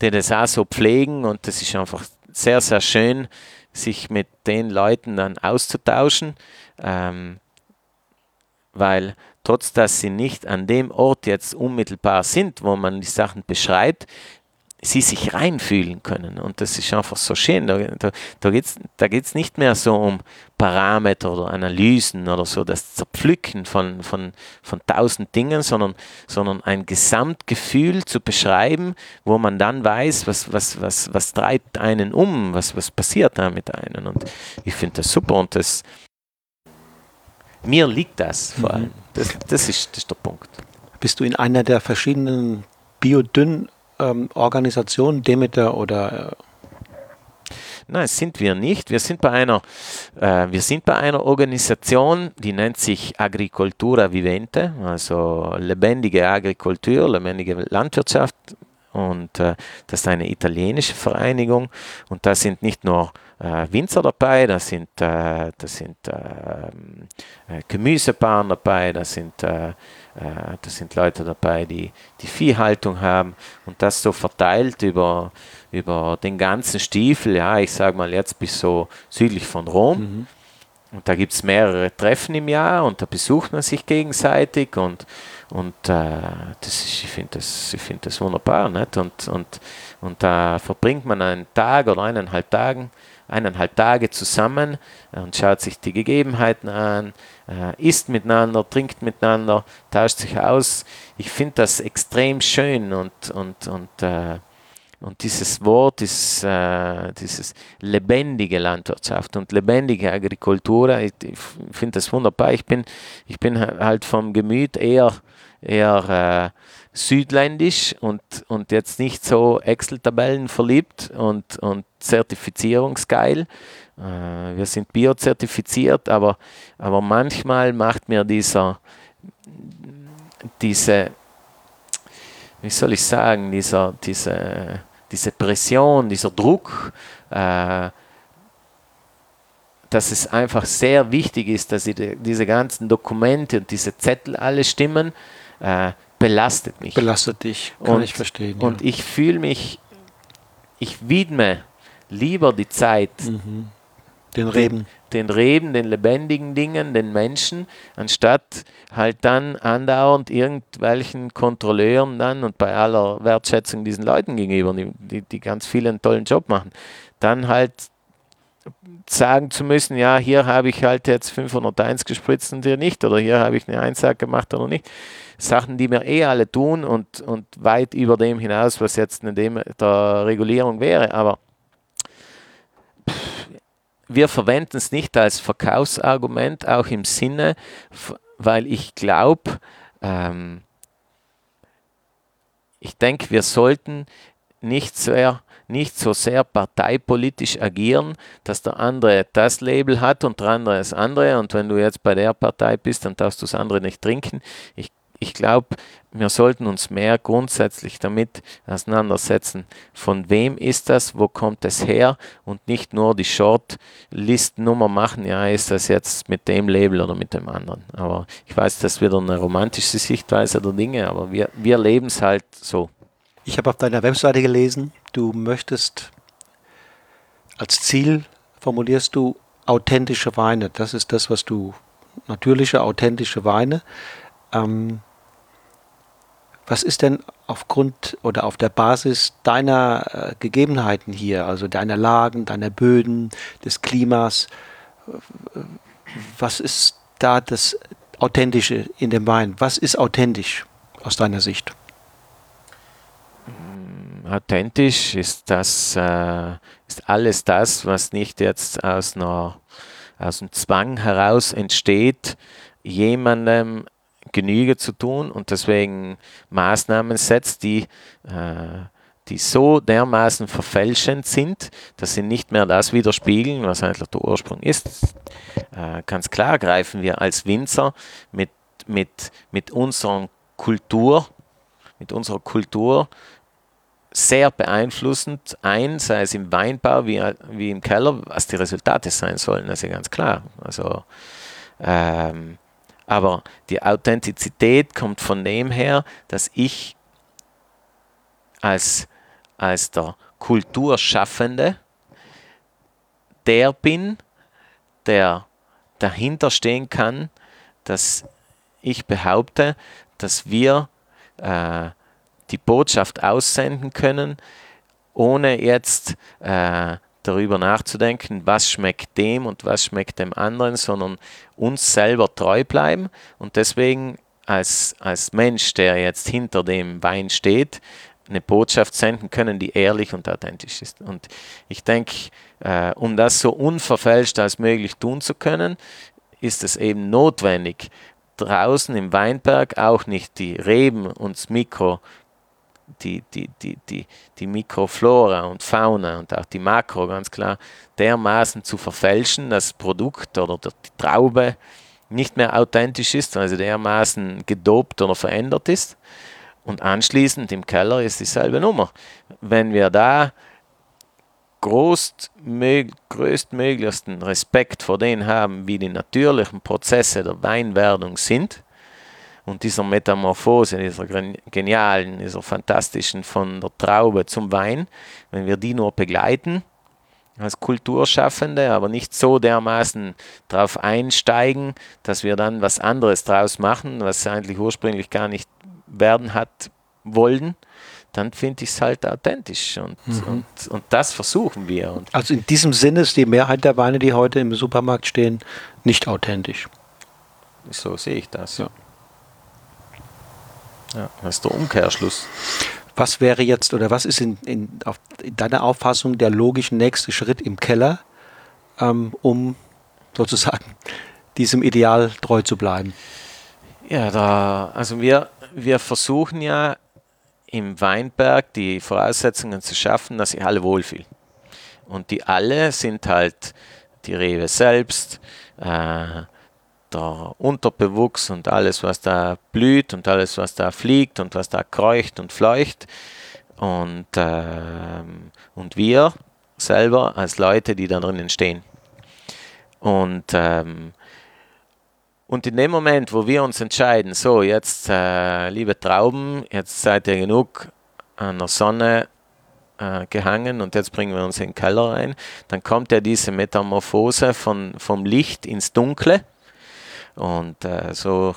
B: die das auch so pflegen und das ist einfach sehr, sehr schön, sich mit den Leuten dann auszutauschen, ähm, weil trotz dass sie nicht an dem Ort jetzt unmittelbar sind, wo man die Sachen beschreibt, sie sich reinfühlen können. Und das ist einfach so schön. Da, da, da geht es da geht's nicht mehr so um Parameter oder Analysen oder so, das Zerpflücken von, von, von tausend Dingen, sondern, sondern ein Gesamtgefühl zu beschreiben, wo man dann weiß, was, was, was, was treibt einen um, was, was passiert da mit einem. Und ich finde das super und das, mir liegt das vor mhm. allem. Das, das, ist, das ist der Punkt.
A: Bist du in einer der verschiedenen Biodünn-Organisationen, ähm, Demeter oder? Äh
B: Nein, sind wir nicht. Wir sind bei einer, äh, wir sind bei einer Organisation, die nennt sich Agricultura Vivente, also lebendige Agrikultur, lebendige Landwirtschaft. Und äh, das ist eine italienische Vereinigung. Und da sind nicht nur Winzer dabei, da sind, äh, da sind äh, Gemüsebauern dabei, da sind, äh, äh, da sind Leute dabei, die die Viehhaltung haben und das so verteilt über, über den ganzen Stiefel, ja, ich sage mal jetzt bis so südlich von Rom. Mhm. Und da gibt es mehrere Treffen im Jahr und da besucht man sich gegenseitig und, und äh, das ist, ich finde das, find das wunderbar. Nicht? Und, und, und da verbringt man einen Tag oder eineinhalb Tagen eineinhalb Tage zusammen und schaut sich die Gegebenheiten an, äh, isst miteinander, trinkt miteinander, tauscht sich aus. Ich finde das extrem schön und, und, und, äh, und dieses Wort, dieses, äh, dieses lebendige Landwirtschaft und lebendige Agrikultur, ich, ich finde das wunderbar. Ich bin, ich bin halt vom Gemüt eher, eher äh, südländisch und, und jetzt nicht so Excel-Tabellen verliebt und, und zertifizierungsgeil. Äh, wir sind biozertifiziert, aber, aber manchmal macht mir dieser, diese, wie soll ich sagen, dieser, diese, diese Pression, dieser Druck, äh, dass es einfach sehr wichtig ist, dass die, diese ganzen Dokumente und diese Zettel alle stimmen, äh, belastet mich.
A: Belastet dich, kann und, ich verstehen.
B: Und ja. ich fühle mich, ich widme lieber die Zeit
A: mhm. den Reben.
B: Den, den Reben, den lebendigen Dingen, den Menschen, anstatt halt dann andauernd irgendwelchen Kontrolleuren dann und bei aller Wertschätzung diesen Leuten gegenüber, die, die, die ganz vielen tollen Job machen, dann halt sagen zu müssen, ja, hier habe ich halt jetzt 501 gespritzt und hier nicht, oder hier habe ich eine Einsage gemacht oder nicht. Sachen, die wir eh alle tun und, und weit über dem hinaus, was jetzt in dem der Regulierung wäre. Aber wir verwenden es nicht als Verkaufsargument, auch im Sinne, weil ich glaube, ähm, ich denke, wir sollten nicht sehr nicht so sehr parteipolitisch agieren, dass der andere das Label hat und der andere das andere. Und wenn du jetzt bei der Partei bist, dann darfst du das andere nicht trinken. Ich, ich glaube, wir sollten uns mehr grundsätzlich damit auseinandersetzen, von wem ist das, wo kommt es her und nicht nur die Shortlist-Nummer machen, ja, ist das jetzt mit dem Label oder mit dem anderen. Aber ich weiß, das ist wieder eine romantische Sichtweise der Dinge, aber wir, wir leben es halt so.
A: Ich habe auf deiner Webseite gelesen, du möchtest als Ziel formulierst du authentische Weine. Das ist das, was du natürliche, authentische Weine. Ähm, was ist denn aufgrund oder auf der Basis deiner äh, Gegebenheiten hier, also deiner Lagen, deiner Böden, des Klimas, was ist da das Authentische in dem Wein? Was ist authentisch aus deiner Sicht?
B: Authentisch ist das, äh, ist alles das, was nicht jetzt aus, einer, aus einem Zwang heraus entsteht, jemandem Genüge zu tun und deswegen Maßnahmen setzt, die, äh, die so dermaßen verfälschend sind, dass sie nicht mehr das widerspiegeln, was eigentlich der Ursprung ist. Äh, ganz klar greifen wir als Winzer mit, mit, mit unserer Kultur, mit unserer Kultur sehr beeinflussend ein, sei es im Weinbau wie, wie im Keller, was die Resultate sein sollen, das ist ja ganz klar. Also, ähm, aber die Authentizität kommt von dem her, dass ich als, als der Kulturschaffende der bin, der dahinter stehen kann, dass ich behaupte, dass wir äh, die Botschaft aussenden können, ohne jetzt äh, darüber nachzudenken, was schmeckt dem und was schmeckt dem anderen, sondern uns selber treu bleiben und deswegen als, als Mensch, der jetzt hinter dem Wein steht, eine Botschaft senden können, die ehrlich und authentisch ist. Und ich denke, äh, um das so unverfälscht als möglich tun zu können, ist es eben notwendig, draußen im Weinberg auch nicht die Reben und das Mikro die, die, die, die, die Mikroflora und Fauna und auch die Makro ganz klar dermaßen zu verfälschen, dass das Produkt oder die Traube nicht mehr authentisch ist, sie dermaßen gedopt oder verändert ist. Und anschließend im Keller ist dieselbe Nummer. Wenn wir da größtmöglichsten Respekt vor denen haben, wie die natürlichen Prozesse der Weinwerdung sind, und dieser Metamorphose, dieser genialen, dieser fantastischen von der Traube zum Wein, wenn wir die nur begleiten als Kulturschaffende, aber nicht so dermaßen darauf einsteigen, dass wir dann was anderes draus machen, was eigentlich ursprünglich gar nicht werden hat wollen, dann finde ich es halt authentisch und, mhm. und, und das versuchen wir. Und
A: also in diesem Sinne ist die Mehrheit der Weine, die heute im Supermarkt stehen, nicht authentisch.
B: So sehe ich das. Ja. Ja, das ist der Umkehrschluss.
A: Was wäre jetzt oder was ist in, in, auf, in deiner Auffassung der logische nächste Schritt im Keller, ähm, um sozusagen diesem Ideal treu zu bleiben?
B: Ja, da, also wir, wir versuchen ja im Weinberg die Voraussetzungen zu schaffen, dass sich alle wohlfühlen. Und die alle sind halt die Rewe selbst, äh, der Unterbewuchs und alles, was da blüht und alles, was da fliegt und was da kreucht und fleucht. Und, äh, und wir selber als Leute, die da drinnen stehen. Und, ähm, und in dem Moment, wo wir uns entscheiden, so jetzt, äh, liebe Trauben, jetzt seid ihr genug an der Sonne äh, gehangen und jetzt bringen wir uns in den Keller rein, dann kommt ja diese Metamorphose von, vom Licht ins Dunkle. Und äh, so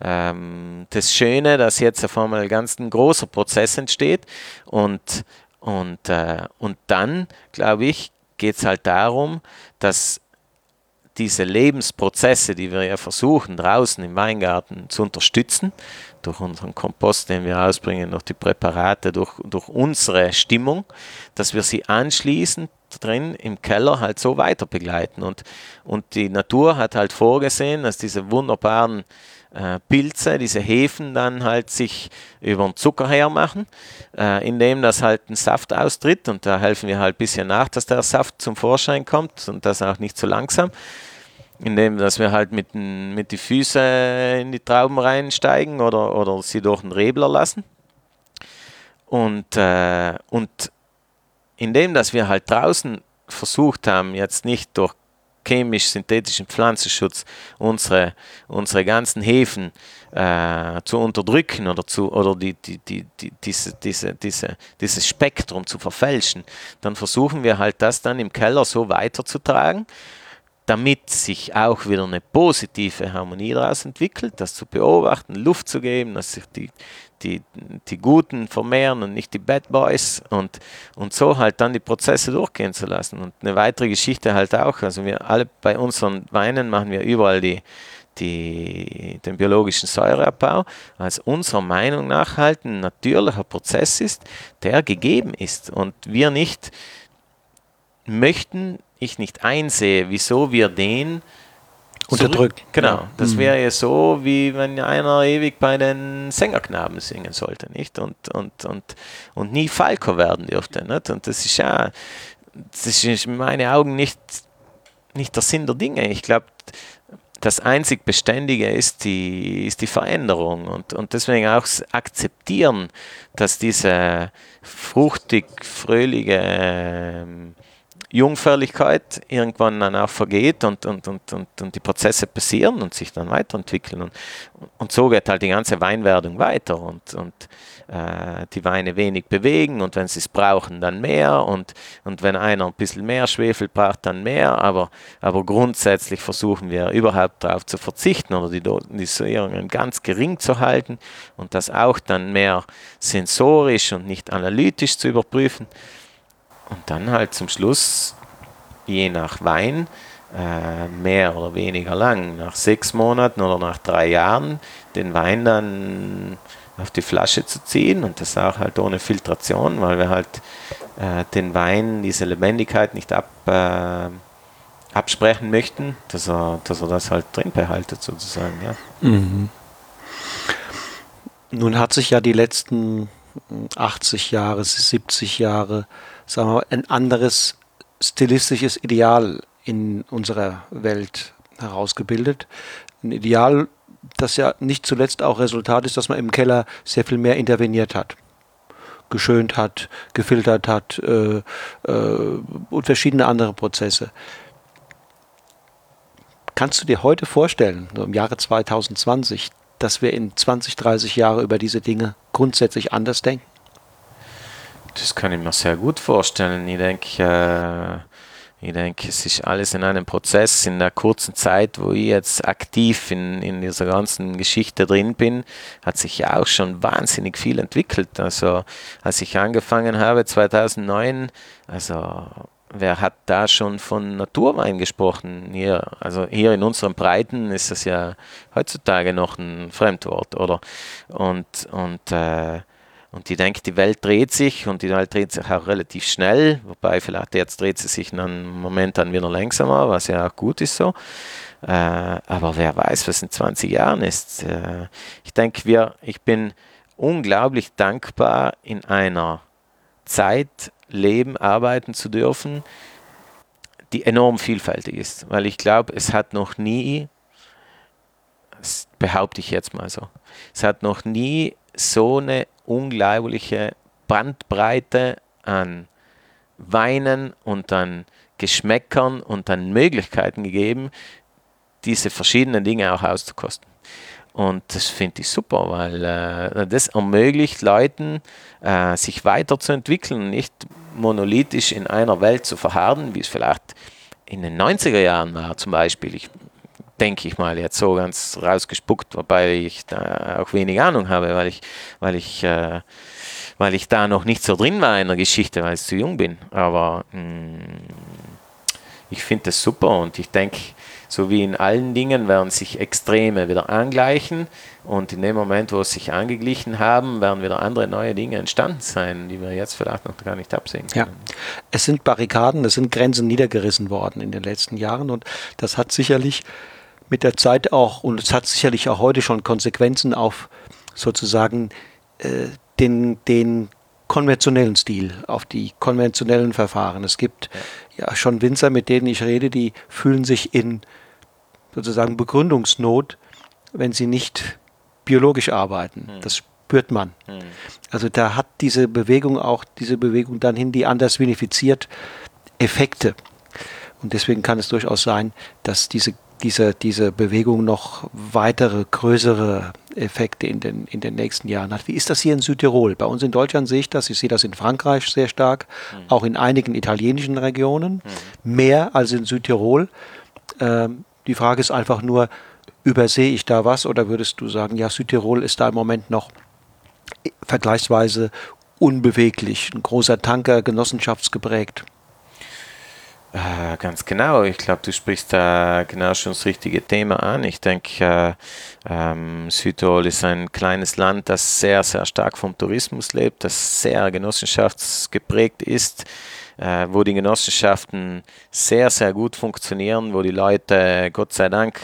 B: ähm, das Schöne, dass jetzt auf einmal ganz ein großer Prozess entsteht und, und, äh, und dann, glaube ich, geht es halt darum, dass diese Lebensprozesse, die wir ja versuchen draußen im Weingarten zu unterstützen, durch unseren Kompost, den wir ausbringen, durch die Präparate, durch, durch unsere Stimmung, dass wir sie anschließend drin im Keller halt so weiter begleiten. Und, und die Natur hat halt vorgesehen, dass diese wunderbaren äh, Pilze, diese Hefen dann halt sich über den Zucker hermachen, äh, indem das halt ein Saft austritt und da helfen wir halt ein bisschen nach, dass der Saft zum Vorschein kommt und das auch nicht zu so langsam indem dass wir halt mit, mit die Füße in die Trauben reinsteigen oder, oder sie durch den Rebler lassen. Und, äh, und indem dass wir halt draußen versucht haben, jetzt nicht durch chemisch-synthetischen Pflanzenschutz unsere, unsere ganzen Hefen äh, zu unterdrücken oder, zu, oder die, die, die, die, diese, diese, diese, dieses Spektrum zu verfälschen, dann versuchen wir halt das dann im Keller so weiterzutragen, damit sich auch wieder eine positive Harmonie daraus entwickelt, das zu beobachten, Luft zu geben, dass sich die, die, die Guten vermehren und nicht die Bad Boys und, und so halt dann die Prozesse durchgehen zu lassen. Und eine weitere Geschichte halt auch, also wir alle bei unseren Weinen machen wir überall die, die, den biologischen Säureabbau, als unserer Meinung nach halt ein natürlicher Prozess ist, der gegeben ist. Und wir nicht möchten, ich nicht einsehe, wieso wir den
A: unterdrückt.
B: Genau, ja. das mhm. wäre ja so, wie wenn einer ewig bei den Sängerknaben singen sollte, nicht? Und, und, und, und nie Falco werden dürfte. Nicht? Und das ist ja, das ist in meinen Augen nicht, nicht der Sinn der Dinge. Ich glaube, das einzig Beständige ist die, ist die Veränderung und, und deswegen auch akzeptieren, dass diese fruchtig, fröhliche ähm, Jungfräulichkeit irgendwann dann auch vergeht und, und, und, und, und die Prozesse passieren und sich dann weiterentwickeln. Und, und so geht halt die ganze Weinwerdung weiter und, und äh, die Weine wenig bewegen und wenn sie es brauchen, dann mehr und, und wenn einer ein bisschen mehr Schwefel braucht, dann mehr. Aber, aber grundsätzlich versuchen wir überhaupt darauf zu verzichten oder die Dosierungen ganz gering zu halten und das auch dann mehr sensorisch und nicht analytisch zu überprüfen. Und dann halt zum Schluss, je nach Wein, äh, mehr oder weniger lang, nach sechs Monaten oder nach drei Jahren, den Wein dann auf die Flasche zu ziehen und das auch halt ohne Filtration, weil wir halt äh, den Wein diese Lebendigkeit nicht ab, äh, absprechen möchten, dass er, dass er das halt drin behaltet sozusagen. Ja. Mhm.
A: Nun hat sich ja die letzten 80 Jahre, 70 Jahre sagen wir, ein anderes stilistisches Ideal in unserer Welt herausgebildet. Ein Ideal, das ja nicht zuletzt auch Resultat ist, dass man im Keller sehr viel mehr interveniert hat. Geschönt hat, gefiltert hat äh, äh, und verschiedene andere Prozesse. Kannst du dir heute vorstellen, im Jahre 2020, dass wir in 20, 30 Jahren über diese Dinge grundsätzlich anders denken?
B: Das kann ich mir sehr gut vorstellen. Ich denke, äh, ich denke, es ist alles in einem Prozess. In der kurzen Zeit, wo ich jetzt aktiv in, in dieser ganzen Geschichte drin bin, hat sich ja auch schon wahnsinnig viel entwickelt. Also, als ich angefangen habe 2009, also wer hat da schon von Naturwein gesprochen? Hier, also hier in unseren Breiten ist das ja heutzutage noch ein Fremdwort, oder? Und, und äh, und ich denke, die Welt dreht sich und die Welt dreht sich auch relativ schnell, wobei vielleicht jetzt dreht sie sich in einem Moment dann wieder langsamer, was ja auch gut ist so. Äh, aber wer weiß, was in 20 Jahren ist. Äh, ich denke, wir, ich bin unglaublich dankbar, in einer Zeit leben, arbeiten zu dürfen, die enorm vielfältig ist. Weil ich glaube, es hat noch nie, das behaupte ich jetzt mal so, es hat noch nie so eine unglaubliche Bandbreite an Weinen und an Geschmäckern und an Möglichkeiten gegeben, diese verschiedenen Dinge auch auszukosten. Und das finde ich super, weil äh, das ermöglicht Leuten, äh, sich weiterzuentwickeln, nicht monolithisch in einer Welt zu verharren, wie es vielleicht in den 90er Jahren war zum Beispiel. Ich denke ich mal jetzt so ganz rausgespuckt, wobei ich da auch wenig Ahnung habe, weil ich, weil ich, äh, weil ich da noch nicht so drin war in der Geschichte, weil ich zu jung bin. Aber mh, mm, ich finde das super und ich denke, so wie in allen Dingen werden sich Extreme wieder angleichen und in dem Moment, wo es sich angeglichen haben, werden wieder andere neue Dinge entstanden sein, die wir jetzt vielleicht noch gar nicht absehen können.
A: Ja. Es sind Barrikaden, es sind Grenzen niedergerissen worden in den letzten Jahren und das hat sicherlich mit der Zeit auch, und es hat sicherlich auch heute schon Konsequenzen auf sozusagen äh, den, den konventionellen Stil, auf die konventionellen Verfahren. Es gibt ja. schon Winzer, mit denen ich rede, die fühlen sich in sozusagen Begründungsnot, wenn sie nicht biologisch arbeiten. Hm. Das spürt man. Hm. Also da hat diese Bewegung auch, diese Bewegung dann hin, die anders vinifiziert, Effekte. Und deswegen kann es durchaus sein, dass diese diese, diese Bewegung noch weitere, größere Effekte in den, in den nächsten Jahren hat. Wie ist das hier in Südtirol? Bei uns in Deutschland sehe ich das. Ich sehe das in Frankreich sehr stark, mhm. auch in einigen italienischen Regionen, mhm. mehr als in Südtirol. Ähm, die Frage ist einfach nur, übersehe ich da was oder würdest du sagen, ja, Südtirol ist da im Moment noch vergleichsweise unbeweglich, ein großer Tanker, genossenschaftsgeprägt?
B: Äh, ganz genau. Ich glaube, du sprichst da genau schon das richtige Thema an. Ich denke, äh, ähm, Südtirol ist ein kleines Land, das sehr, sehr stark vom Tourismus lebt, das sehr genossenschaftsgeprägt ist, äh, wo die Genossenschaften sehr, sehr gut funktionieren, wo die Leute, Gott sei Dank,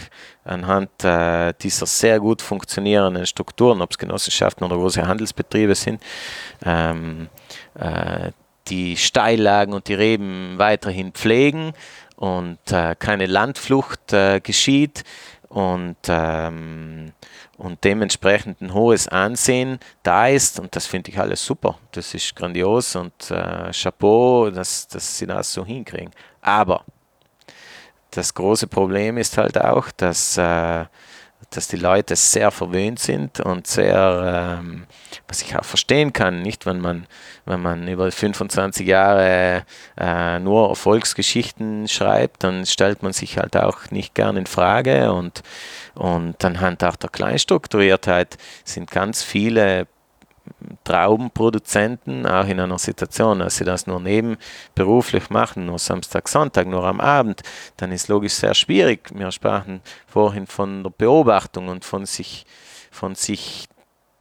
B: anhand äh, dieser sehr gut funktionierenden Strukturen, ob es Genossenschaften oder große Handelsbetriebe sind, ähm, äh, die Steillagen und die Reben weiterhin pflegen und äh, keine Landflucht äh, geschieht und, ähm, und dementsprechend ein hohes Ansehen da ist und das finde ich alles super. Das ist grandios und äh, Chapeau, dass, dass sie das so hinkriegen. Aber das große Problem ist halt auch, dass äh, dass die Leute sehr verwöhnt sind und sehr, ähm, was ich auch verstehen kann, nicht wenn man, wenn man über 25 Jahre äh, nur Erfolgsgeschichten schreibt, dann stellt man sich halt auch nicht gern in Frage und, und anhand auch der Kleinstrukturiertheit sind ganz viele Traubenproduzenten auch in einer Situation, dass sie das nur nebenberuflich machen, nur Samstag, Sonntag, nur am Abend, dann ist logisch sehr schwierig. Wir sprachen vorhin von der Beobachtung und von sich, von sich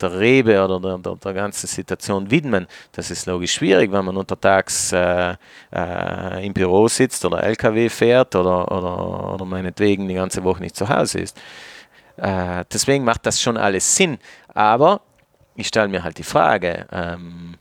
B: der Rebe oder der, der, der ganzen Situation widmen. Das ist logisch schwierig, wenn man untertags äh, äh, im Büro sitzt oder LKW fährt oder, oder, oder meinetwegen die ganze Woche nicht zu Hause ist. Äh, deswegen macht das schon alles Sinn. Aber ich stelle mir halt die Frage, ähm,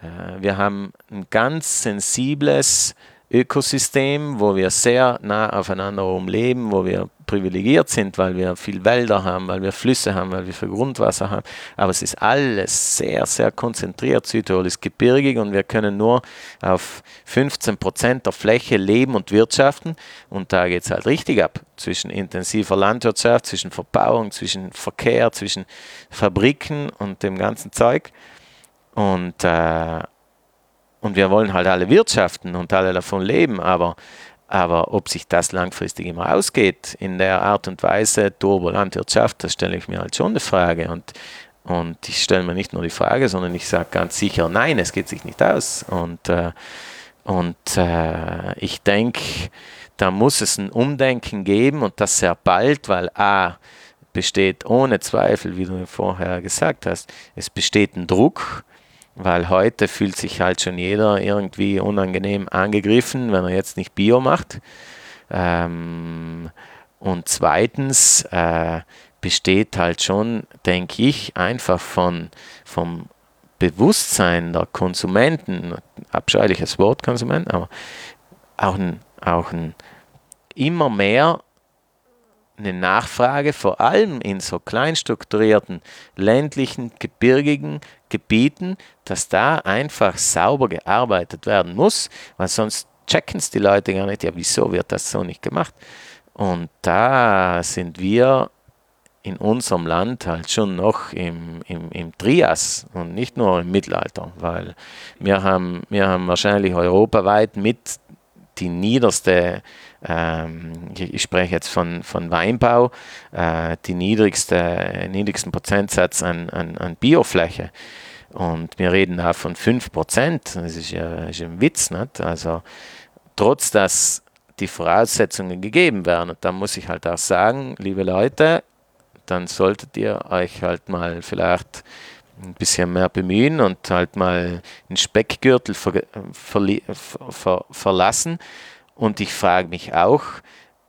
B: äh, wir haben ein ganz sensibles Ökosystem, wo wir sehr nah aufeinander umleben, wo wir privilegiert sind, weil wir viel Wälder haben, weil wir Flüsse haben, weil wir viel Grundwasser haben. Aber es ist alles sehr, sehr konzentriert. Südtirol ist gebirgig und wir können nur auf 15 Prozent der Fläche leben und wirtschaften. Und da geht es halt richtig ab. Zwischen intensiver Landwirtschaft, zwischen Verbauung, zwischen Verkehr, zwischen Fabriken und dem ganzen Zeug. Und äh, und wir wollen halt alle wirtschaften und alle davon leben, aber, aber ob sich das langfristig immer ausgeht in der Art und Weise Turbo-Landwirtschaft, das stelle ich mir halt schon eine Frage. Und, und ich stelle mir nicht nur die Frage, sondern ich sage ganz sicher, nein, es geht sich nicht aus. Und, äh, und äh, ich denke, da muss es ein Umdenken geben und das sehr bald, weil A, besteht ohne Zweifel, wie du vorher gesagt hast, es besteht ein Druck, weil heute fühlt sich halt schon jeder irgendwie unangenehm angegriffen, wenn er jetzt nicht Bio macht. Ähm, und zweitens äh, besteht halt schon, denke ich, einfach von, vom Bewusstsein der Konsumenten, abscheuliches Wort Konsumenten, aber auch ein, auch ein immer mehr eine Nachfrage, vor allem in so kleinstrukturierten, ländlichen, gebirgigen Gebieten, dass da einfach sauber gearbeitet werden muss, weil sonst checken es die Leute gar nicht, ja, wieso wird das so nicht gemacht? Und da sind wir in unserem Land halt schon noch im, im, im Trias und nicht nur im Mittelalter, weil wir haben, wir haben wahrscheinlich europaweit mit die niederste, ähm, ich spreche jetzt von, von Weinbau, äh, die niedrigste, niedrigsten Prozentsatz an, an, an Biofläche. Und wir reden da von 5%. Das ist ja, ist ein Witz. Nicht? Also, trotz dass die Voraussetzungen gegeben werden. Und da muss ich halt auch sagen, liebe Leute, dann solltet ihr euch halt mal vielleicht ein bisschen mehr bemühen und halt mal einen Speckgürtel ver, ver, ver, verlassen. Und ich frage mich auch,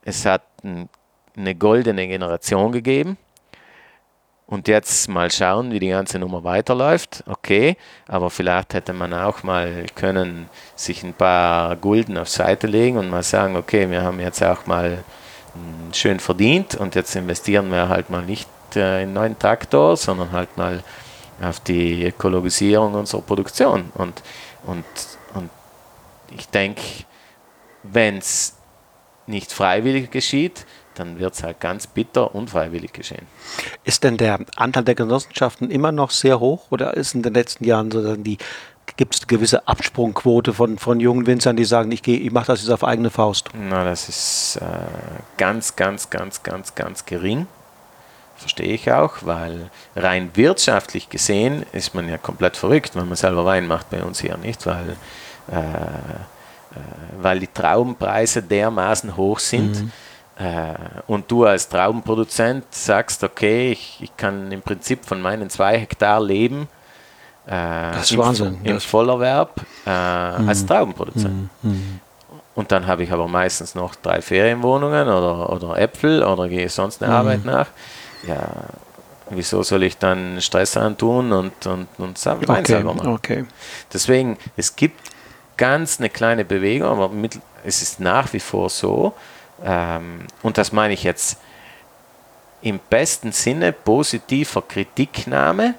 B: es hat ein, eine goldene Generation gegeben. Und jetzt mal schauen, wie die ganze Nummer weiterläuft. Okay, aber vielleicht hätte man auch mal können sich ein paar Gulden auf Seite legen und mal sagen, okay, wir haben jetzt auch mal schön verdient und jetzt investieren wir halt mal nicht äh, in neuen Traktor, sondern halt mal auf die Ökologisierung unserer Produktion. Und, und, und ich denke, wenn es nicht freiwillig geschieht, dann wird es halt ganz bitter unfreiwillig geschehen.
A: Ist denn der Anteil der Genossenschaften immer noch sehr hoch oder ist in den letzten Jahren sozusagen die gibt es eine gewisse Absprungquote von, von jungen Winzern, die sagen, ich, ich mache das jetzt auf eigene Faust?
B: Na, das ist äh, ganz, ganz, ganz, ganz, ganz gering. Verstehe ich auch, weil rein wirtschaftlich gesehen ist man ja komplett verrückt, wenn man selber Wein macht bei uns hier nicht, weil, äh, weil die Traubenpreise dermaßen hoch sind. Mhm. Äh, und du als Traubenproduzent sagst, okay, ich, ich kann im Prinzip von meinen zwei Hektar leben.
A: Äh, das ist im, Wahnsinn.
B: Im Vollerwerb äh, mhm. als Traubenproduzent. Mhm. mhm. Und dann habe ich aber meistens noch drei Ferienwohnungen oder, oder Äpfel oder gehe sonst eine mhm. Arbeit nach ja, wieso soll ich dann Stress antun und, und, und Wein
A: okay, selber machen? Okay.
B: Deswegen, es gibt ganz eine kleine Bewegung, aber mit, es ist nach wie vor so, ähm, und das meine ich jetzt im besten Sinne positiver Kritiknahme,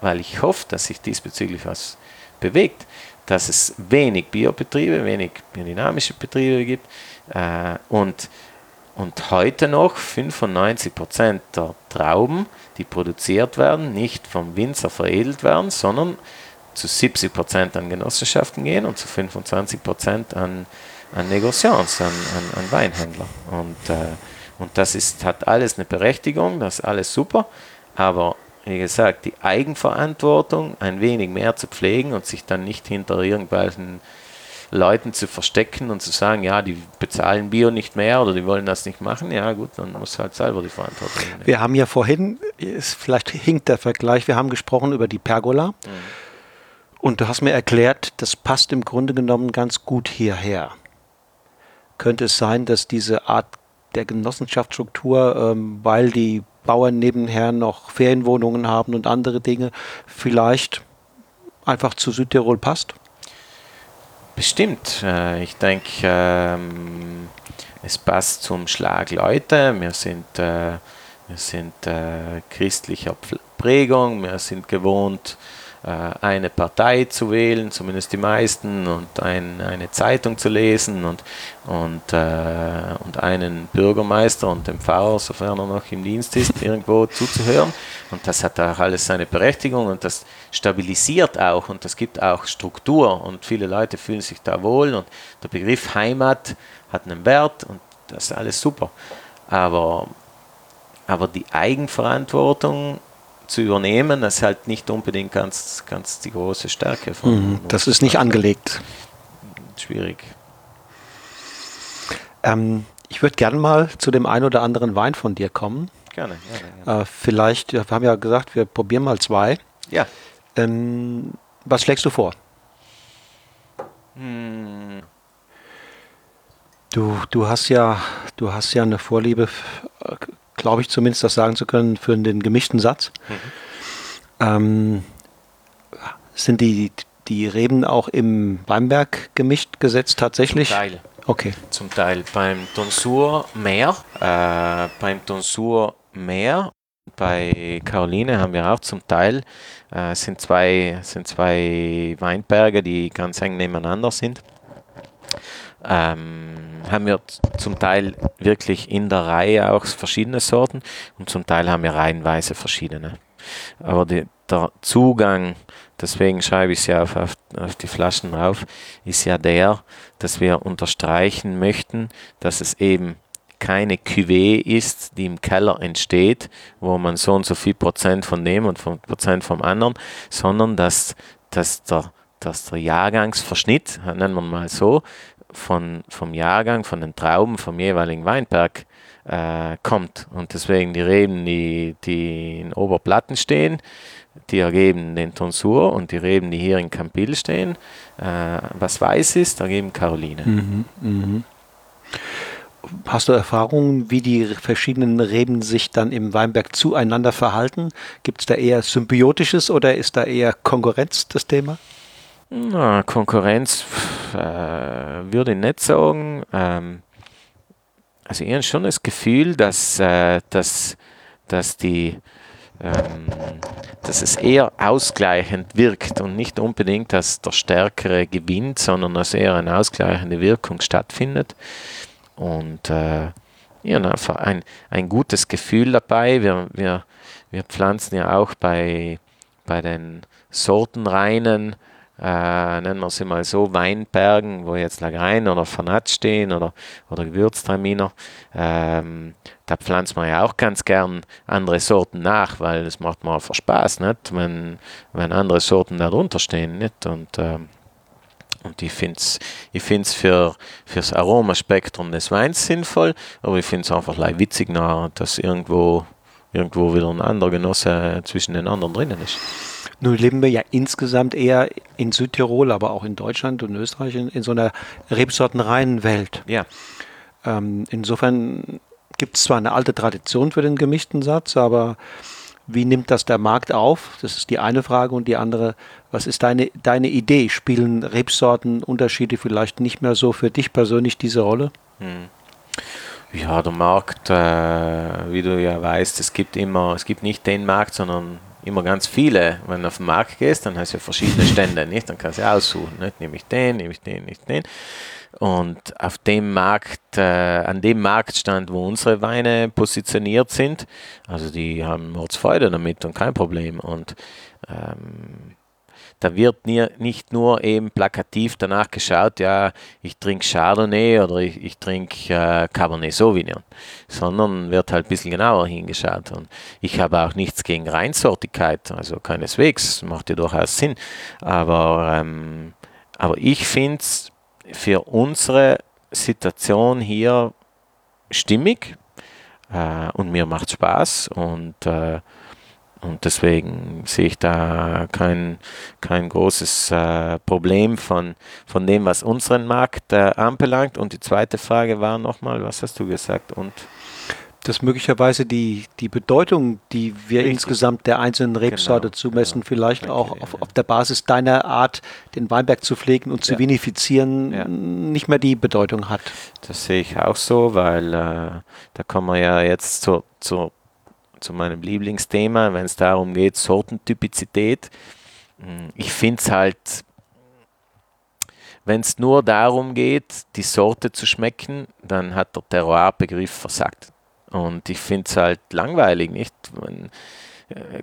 B: weil ich hoffe, dass sich diesbezüglich was bewegt, dass es wenig Biobetriebe, wenig biodynamische Betriebe gibt äh, und und heute noch 95 Prozent der Trauben, die produziert werden, nicht vom Winzer veredelt werden, sondern zu 70 Prozent an Genossenschaften gehen und zu 25 Prozent an, an Negociants, an, an, an Weinhändler. Und, äh, und das ist, hat alles eine Berechtigung, das ist alles super, aber wie gesagt, die Eigenverantwortung ein wenig mehr zu pflegen und sich dann nicht hinter irgendwelchen Leuten zu verstecken und zu sagen, ja, die bezahlen Bio nicht mehr oder die wollen das nicht machen, ja gut, dann muss halt selber die Verantwortung
A: nehmen. Wir haben ja vorhin, ist, vielleicht hinkt der Vergleich, wir haben gesprochen über die Pergola mhm. Und du hast mir erklärt, das passt im Grunde genommen ganz gut hierher. Könnte es sein, dass diese Art der Genossenschaftsstruktur, ähm, weil die Bauern nebenher noch Ferienwohnungen haben und andere Dinge, vielleicht einfach zu Südtirol passt?
B: Bestimmt. Äh, ich denke, ähm, es passt zum Schlag Leute. Wir sind, äh, wir sind äh, christlicher Prägung, wir sind gewohnt, eine Partei zu wählen, zumindest die meisten, und ein, eine Zeitung zu lesen und, und, äh, und einen Bürgermeister und den Pfarrer, sofern er noch im Dienst ist, irgendwo zuzuhören. Und das hat auch alles seine Berechtigung und das stabilisiert auch und das gibt auch Struktur und viele Leute fühlen sich da wohl und der Begriff Heimat hat einen Wert und das ist alles super. Aber, aber die Eigenverantwortung zu übernehmen, ist halt nicht unbedingt ganz, ganz die große Stärke
A: von. Mhm, das ist nicht angelegt.
B: Schwierig.
A: Ähm, ich würde gerne mal zu dem einen oder anderen Wein von dir kommen.
B: Gerne, gerne. gerne.
A: Äh, vielleicht, wir haben ja gesagt, wir probieren mal zwei.
B: Ja.
A: Ähm, was schlägst du vor? Hm. Du, du hast ja, du hast ja eine Vorliebe äh, glaube ich zumindest, das sagen zu können, für den gemischten Satz. Mhm. Ähm, sind die, die Reben auch im Weinberg gemischt gesetzt tatsächlich?
B: Zum Teil.
A: Okay.
B: Zum Teil. Beim Tonsur mehr. Äh, beim Tonsur mehr. Bei Caroline haben wir auch zum Teil, äh, sind, zwei, sind zwei Weinberge, die ganz eng nebeneinander sind. Ähm, haben wir zum Teil wirklich in der Reihe auch verschiedene Sorten und zum Teil haben wir reihenweise verschiedene. Aber die, der Zugang, deswegen schreibe ich es ja auf, auf, auf die Flaschen drauf, ist ja der, dass wir unterstreichen möchten, dass es eben keine Cuvée ist, die im Keller entsteht, wo man so und so viel Prozent von dem und von Prozent vom anderen, sondern dass, dass, der, dass der Jahrgangsverschnitt, nennen wir mal so, von, vom Jahrgang, von den Trauben vom jeweiligen Weinberg äh, kommt. Und deswegen die Reben, die, die in Oberplatten stehen, die ergeben den Tonsur und die Reben, die hier in Campil stehen, äh, was weiß ist, ergeben Caroline. Mhm, mh.
A: Hast du Erfahrungen, wie die verschiedenen Reben sich dann im Weinberg zueinander verhalten? Gibt es da eher Symbiotisches oder ist da eher Konkurrenz das Thema?
B: Na, Konkurrenz äh, würde ich nicht sagen. Ähm, also ich habe schon das Gefühl, dass, äh, dass, dass die ähm, dass es eher ausgleichend wirkt und nicht unbedingt, dass der Stärkere gewinnt, sondern dass eher eine ausgleichende Wirkung stattfindet. Und äh, ja, einfach ein, ein gutes Gefühl dabei. Wir, wir, wir pflanzen ja auch bei, bei den Sortenreinen äh, nennen wir sie mal so, Weinbergen, wo jetzt Lagrein oder Fanat stehen oder, oder Gewürztraminer, ähm, da pflanzt man ja auch ganz gern andere Sorten nach, weil das macht mir einfach Spaß, nicht? Wenn, wenn andere Sorten darunter stehen. Nicht? Und, ähm, und ich finde es ich find's für das Aromaspektrum des Weins sinnvoll, aber ich finde es einfach witzig, dass irgendwo, irgendwo wieder ein anderer Genosse zwischen den anderen drinnen ist.
A: Nun leben wir ja insgesamt eher in Südtirol, aber auch in Deutschland und Österreich in, in so einer rebsortenreinen Welt.
B: Ja.
A: Ähm, insofern gibt es zwar eine alte Tradition für den gemischten Satz, aber wie nimmt das der Markt auf? Das ist die eine Frage. Und die andere, was ist deine, deine Idee? Spielen Rebsortenunterschiede vielleicht nicht mehr so für dich persönlich diese Rolle? Hm.
B: Ja, der Markt, äh, wie du ja weißt, es gibt immer, es gibt nicht den Markt, sondern immer ganz viele. Wenn du auf den Markt gehst, dann hast du ja verschiedene Stände, nicht? Dann kannst du aussuchen, nicht? Nehme ich den, nehme ich den, nicht den. Und auf dem Markt, äh, an dem Marktstand, wo unsere Weine positioniert sind, also die haben Mordsfreude damit und kein Problem. Und ähm, da wird nicht nur eben plakativ danach geschaut, ja, ich trinke Chardonnay oder ich, ich trinke äh, Cabernet Sauvignon, sondern wird halt ein bisschen genauer hingeschaut. Und ich habe auch nichts gegen Reinsortigkeit, also keineswegs, macht ja durchaus Sinn. Aber, ähm, aber ich finde es für unsere Situation hier stimmig äh, und mir macht Spaß und äh, und deswegen sehe ich da kein, kein großes äh, Problem von, von dem, was unseren Markt äh, anbelangt. Und die zweite Frage war nochmal, was hast du gesagt? Und
A: dass möglicherweise die, die Bedeutung, die wir Richtig. insgesamt der einzelnen genau, Rebsorte genau, zumessen, genau. vielleicht okay, auch auf, auf, der Basis deiner Art, den Weinberg zu pflegen und zu ja. vinifizieren, ja. nicht mehr die Bedeutung hat.
B: Das sehe ich auch so, weil äh, da kommen wir ja jetzt zur, zur zu meinem Lieblingsthema, wenn es darum geht, Sortentypizität. Hm, ich finde es halt, wenn es nur darum geht, die Sorte zu schmecken, dann hat der Terroir-Begriff versagt. Und ich finde es halt langweilig, nicht? Wenn,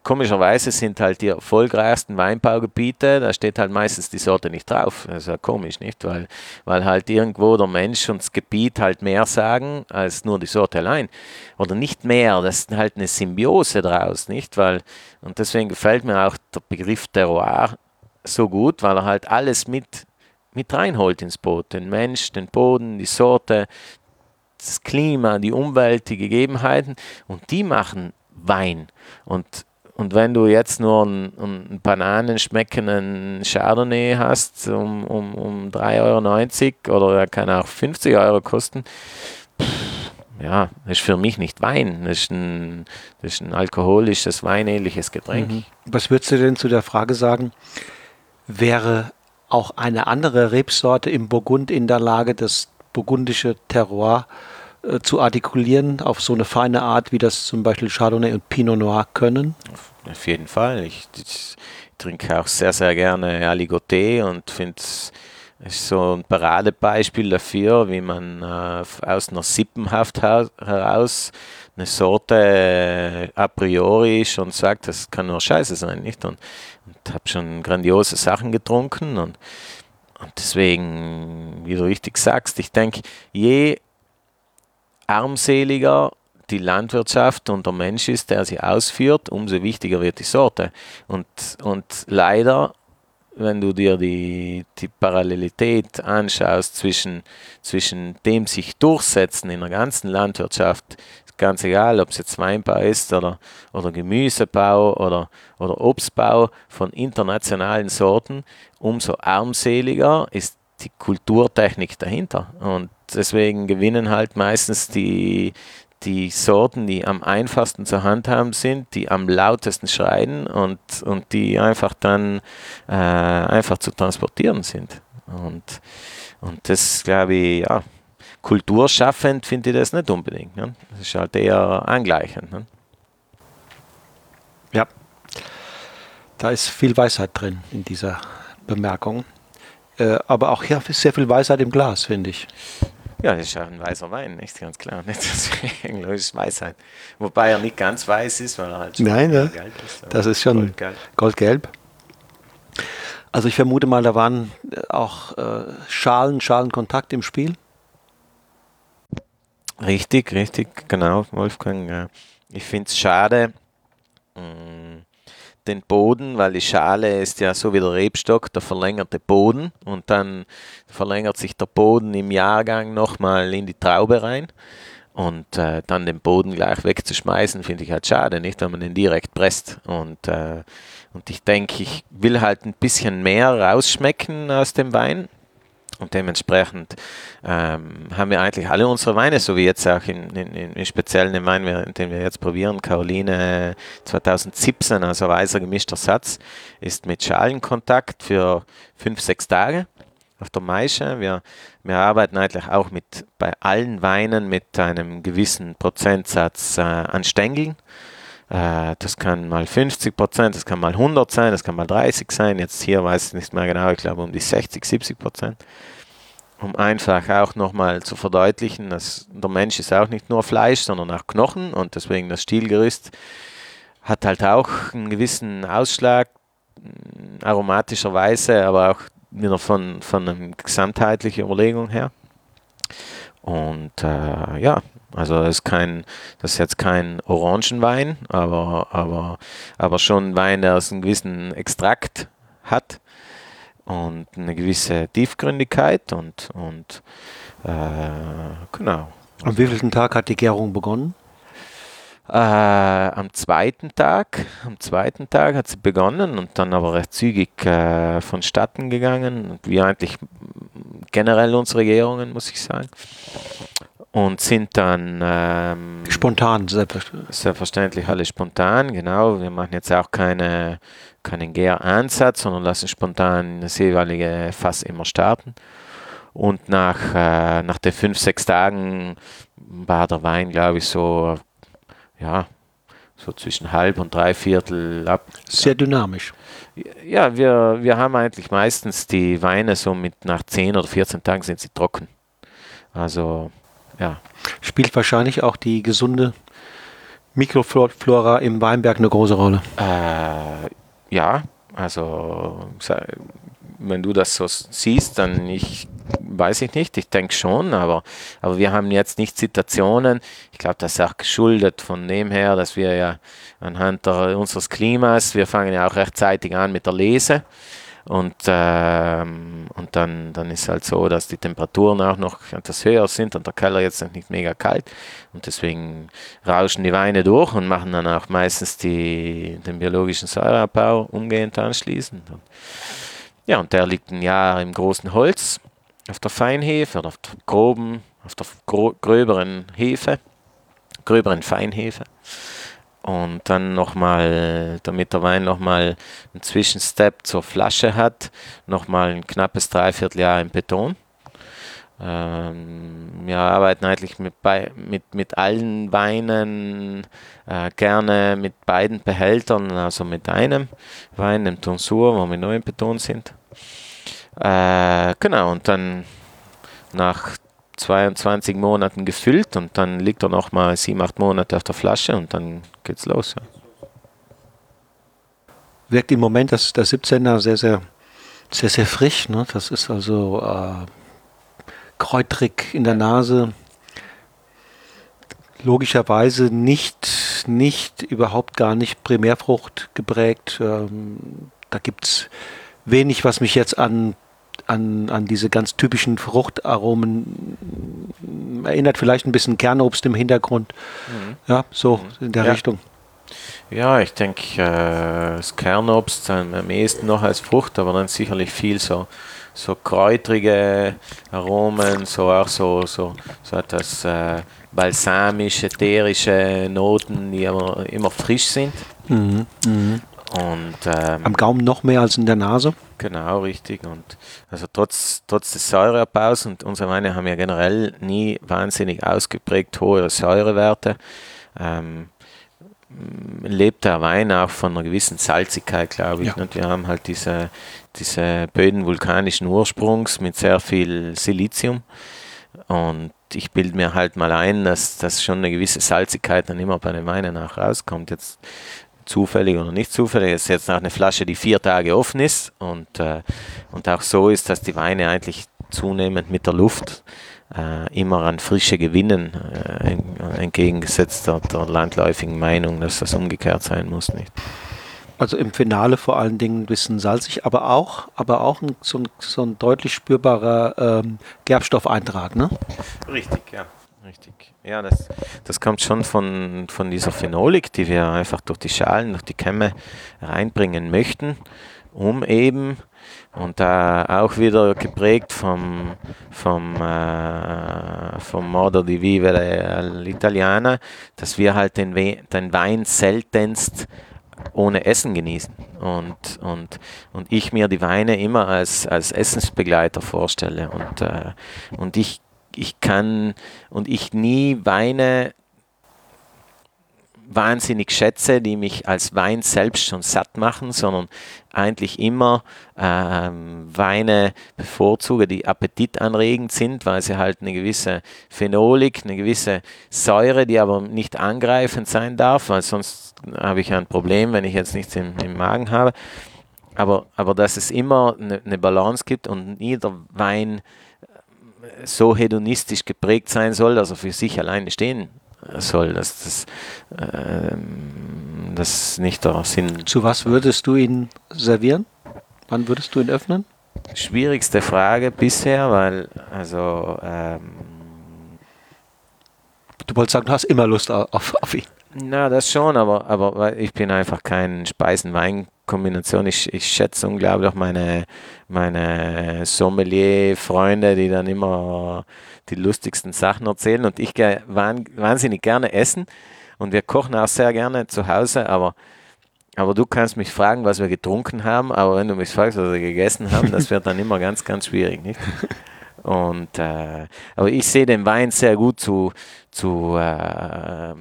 B: komischerweise sind halt die erfolgreichsten Weinbaugebiete, da steht halt meistens die Sorte nicht drauf. Das ist ja komisch, nicht? Weil, weil halt irgendwo der Mensch und das Gebiet halt mehr sagen als nur die Sorte allein. Oder nicht mehr, das ist halt eine Symbiose draus, nicht? Weil, und deswegen gefällt mir auch der Begriff Terroir so gut, weil er halt alles mit, mit reinholt ins Boot. Den Mensch, den Boden, die Sorte, das Klima, die Umwelt, die Gegebenheiten und die machen Wein. Und, und wenn du jetzt nur einen, einen bananenschmeckenden Chardonnay hast, um, um, um 3,90 Euro oder er kann auch 50 Euro kosten, pff, ja, ist für mich nicht Wein. Das ist ein, das ist ein alkoholisches, weinähnliches Getränk. Mhm.
A: Was würdest du denn zu der Frage sagen, wäre auch eine andere Rebsorte im Burgund in der Lage, das burgundische Terroir äh, zu artikulieren auf so eine feine Art, wie das zum Beispiel Chardonnay und Pinot Noir können?
B: Auf jeden Fall. Ich, ich trinke auch sehr, sehr gerne Aligoté und finde es so ein Paradebeispiel dafür, wie man äh, aus einer Sippenhaft heraus eine Sorte äh, a priori schon sagt, das kann nur Scheiße sein, nicht? Und, und habe schon grandiose Sachen getrunken und, und deswegen, wie du richtig sagst, ich denke, je armseliger die Landwirtschaft und der Mensch ist, der sie ausführt, umso wichtiger wird die Sorte. Und, und leider wenn du dir die, die Parallelität anschaust zwischen, zwischen dem sich durchsetzen in der ganzen Landwirtschaft, ganz egal, ob es jetzt Weinbau ist oder, oder Gemüsebau oder, oder Obstbau von internationalen Sorten, umso armseliger ist die Kulturtechnik dahinter. Und deswegen gewinnen halt meistens die, die Sorten, die am einfachsten zu handhaben sind, die am lautesten schreien und, und die einfach dann äh, einfach zu transportieren sind. Und, und das glaube ich, ja, kulturschaffend finde ich das nicht unbedingt. Ne? Das ist halt eher angleichend. Ne?
A: Ja, da ist viel Weisheit drin in dieser Bemerkung. Äh, aber auch hier ist sehr viel Weisheit im Glas, finde ich.
B: Ja, das ist ja ein weißer Wein, nicht ganz klar. Nicht deswegen logisch Weisheit. Wobei er nicht ganz weiß ist, weil er halt
A: schon Nein, ne? gelb ist. Das ist schon goldgelb. goldgelb. Also ich vermute mal, da waren äh, auch äh, Schalen, Schalenkontakt im Spiel.
B: Richtig, richtig, genau, Wolfgang. Ich finde es schade, mh, mm, den Boden, weil die Schale ist ja so wie der Rebstock, der verlängerte Boden und dann verlängert sich der Boden im Jahrgang nochmal in die Traube rein und äh, dann den Boden gleich wegzuschmeißen, finde ich halt schade, nicht, wenn man den direkt presst und, äh, und ich denke, ich will halt ein bisschen mehr rausschmecken aus dem Wein und dementsprechend ähm, haben wir eigentlich alle unsere Weine, so wie jetzt auch in, in, in speziell den Wein, den wir jetzt probieren, Caroline 2017, also weißer gemischter Satz, ist mit Schalenkontakt für fünf, sechs Tage auf der Maische. Wir, wir arbeiten eigentlich auch mit bei allen Weinen mit einem gewissen Prozentsatz äh, an Stängeln. Äh, das kann mal 50 Prozent, das kann mal 100 sein, das kann mal 30 sein. Jetzt hier weiß ich nicht mehr genau, ich glaube um die 60, 70 Prozent. Um einfach auch nochmal zu verdeutlichen, dass der Mensch ist auch nicht nur Fleisch, sondern auch Knochen und deswegen das Stielgerüst hat halt auch einen gewissen Ausschlag, mm, aromatischerweise, aber auch wieder von, von einer gesamtheitlichen Überlegung her. Und äh, ja, also ist kein, das ist jetzt kein Orangenwein, aber, aber, aber schon ein Wein, der einen gewissen Extrakt hat und eine gewisse Tiefgründigkeit und, und äh, genau.
A: Am wievielten Tag hat die Gärung begonnen?
B: Äh, am zweiten Tag, am zweiten Tag hat sie begonnen und dann aber recht zügig äh, vonstatten gegangen, wie eigentlich generell unsere Gärungen, muss ich sagen und sind dann ähm,
A: spontan, selbstverständlich.
B: selbstverständlich alle spontan, genau. Wir machen jetzt auch keine, keinen Gäransatz, sondern lassen spontan das jeweilige Fass immer starten. Und nach, äh, nach den fünf, sechs Tagen war der Wein, glaube ich, so, ja, so zwischen halb und drei Viertel ab.
A: Sehr dynamisch.
B: Ja, wir, wir haben eigentlich meistens die Weine so mit nach 10 oder 14 Tagen sind sie trocken. Also ja.
A: Spielt wahrscheinlich auch die gesunde Mikroflora im Weinberg eine große Rolle.
B: Äh, ja, also wenn du das so siehst, dann ich weiß ich nicht, ich denke schon, aber, aber wir haben jetzt nicht Situationen, ich glaube, das ist auch geschuldet von dem her, dass wir ja anhand der, unseres Klimas, wir fangen ja auch rechtzeitig an mit der Lese und, ähm, und dann, dann ist halt so, dass die Temperaturen auch noch etwas höher sind und der Keller jetzt nicht mega kalt. Und deswegen rauschen die Weine durch und machen dann auch meistens die, den biologischen Säureabbau umgehend anschließend. Und, ja, und der liegt ein Jahr im großen Holz auf der Feinhefe oder auf der groben, auf der gröberen Hefe, gröberen Feinhefe und dann nochmal, damit der Wein nochmal einen Zwischenstep zur Flasche hat, nochmal ein knappes Dreivierteljahr im Beton. Ähm, wir arbeiten eigentlich mit, mit, mit allen Weinen äh, gerne mit beiden Behältern, also mit einem Wein, dem Tonsur, wo wir nur im Beton sind. Äh, genau, und dann nach 22 Monaten gefüllt und dann liegt er noch mal 7, 8 Monate auf der Flasche und dann geht's los. Ja.
A: Wirkt im Moment das, der 17er sehr, sehr, sehr, sehr frisch. Ne? Das ist also äh, kräutrig in der Nase. Logischerweise nicht, nicht, überhaupt gar nicht Primärfrucht geprägt. Ähm, da gibt es wenig, was mich jetzt an an, an diese ganz typischen Fruchtaromen erinnert vielleicht ein bisschen Kernobst im Hintergrund. Mhm. Ja, so mhm. in der
B: ja.
A: Richtung.
B: Ja, ich denke, äh, das Kernobst am ehesten noch als Frucht, aber dann sicherlich viel so, so kräutrige Aromen, so auch so, so, so etwas äh, balsamische, ätherische Noten, die aber immer frisch sind. Mhm. Mhm.
A: Und, ähm, Am Gaumen noch mehr als in der Nase?
B: Genau, richtig. Und also trotz, trotz des Säureabbaus und unsere Weine haben ja generell nie wahnsinnig ausgeprägt hohe Säurewerte. Ähm, lebt der Wein auch von einer gewissen Salzigkeit, glaube ich. Ja. Und wir haben halt diese, diese Böden vulkanischen Ursprungs mit sehr viel Silizium. Und ich bilde mir halt mal ein, dass, dass schon eine gewisse Salzigkeit dann immer bei den Weinen auch rauskommt. Jetzt zufällig oder nicht zufällig. Es ist jetzt auch eine Flasche, die vier Tage offen ist und, äh, und auch so ist, dass die Weine eigentlich zunehmend mit der Luft äh, immer an Frische gewinnen, äh, entgegengesetzt der, der landläufigen Meinung, dass das umgekehrt sein muss. Nicht?
A: Also im Finale vor allen Dingen ein bisschen salzig, aber auch, aber auch ein, so, ein, so ein deutlich spürbarer ähm, Gerbstoffeintrag, ne?
B: Richtig, ja. Richtig. Ja, das, das kommt schon von, von dieser Phenolik, die wir einfach durch die Schalen, durch die Kämme reinbringen möchten, um eben und da auch wieder geprägt vom, vom, äh, vom Modo di Vivere all'Italiana, dass wir halt den, We den Wein seltenst ohne Essen genießen. Und, und, und ich mir die Weine immer als, als Essensbegleiter vorstelle. Und, äh, und ich ich kann und ich nie Weine wahnsinnig schätze, die mich als Wein selbst schon satt machen, sondern eigentlich immer ähm, Weine bevorzuge, die appetitanregend sind, weil sie halt eine gewisse Phenolik, eine gewisse Säure, die aber nicht angreifend sein darf, weil sonst habe ich ein Problem, wenn ich jetzt nichts im, im Magen habe. Aber, aber dass es immer eine, eine Balance gibt und jeder Wein so hedonistisch geprägt sein soll, dass er für sich alleine stehen soll, dass das, äh, das nicht der Sinn.
A: Zu was würdest du ihn servieren? Wann würdest du ihn öffnen?
B: Schwierigste Frage bisher, weil also ähm,
A: du wolltest sagen, du hast immer Lust auf, auf ihn.
B: Na, das schon, aber, aber ich bin einfach kein Speisen-Wein Kombination. Ich, ich schätze unglaublich meine, meine Sommelier-Freunde, die dann immer die lustigsten Sachen erzählen. Und ich gehe wahnsinnig gerne essen. Und wir kochen auch sehr gerne zu Hause, aber, aber du kannst mich fragen, was wir getrunken haben. Aber wenn du mich fragst, was wir gegessen haben, das wird dann immer ganz, ganz schwierig, nicht? Und, äh, aber ich sehe den Wein sehr gut zu, zu, äh,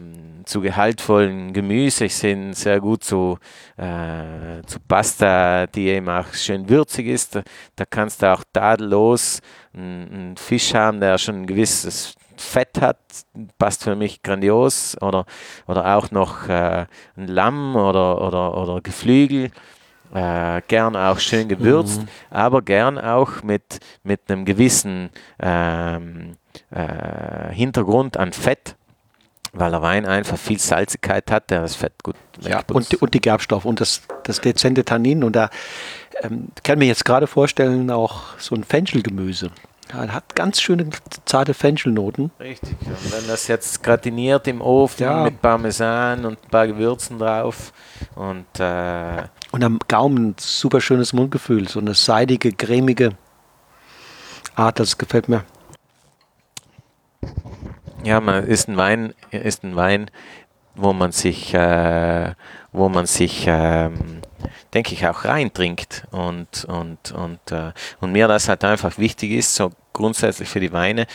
B: zu gehaltvollen Gemüse. Ich sehe ihn sehr gut zu, äh, zu Pasta, die eben auch schön würzig ist. Da, da kannst du auch tadellos einen Fisch haben, der schon ein gewisses Fett hat, passt für mich grandios. Oder, oder auch noch äh, ein Lamm oder, oder, oder Geflügel. Äh, gern auch schön gewürzt, mhm. aber gern auch mit, mit einem gewissen ähm, äh, Hintergrund an Fett, weil der Wein einfach viel Salzigkeit hat, der das Fett gut
A: ja, und, und die Gerbstoff und das, das dezente Tannin. Und da ähm, kann mir jetzt gerade vorstellen, auch so ein Fenchelgemüse. Ja, hat ganz schöne zarte Fenchelnoten.
B: Richtig. Und wenn das jetzt gratiniert im Ofen ja. mit Parmesan und ein paar Gewürzen drauf und äh
A: und am Gaumen super schönes Mundgefühl, so eine seidige, cremige Art, das gefällt mir.
B: Ja, man ist ein Wein, ist ein Wein, wo man sich, äh, wo man sich, ähm, denke ich, auch reintrinkt und und und äh, und mir das halt einfach wichtig ist, so grundsätzlich für die Weine.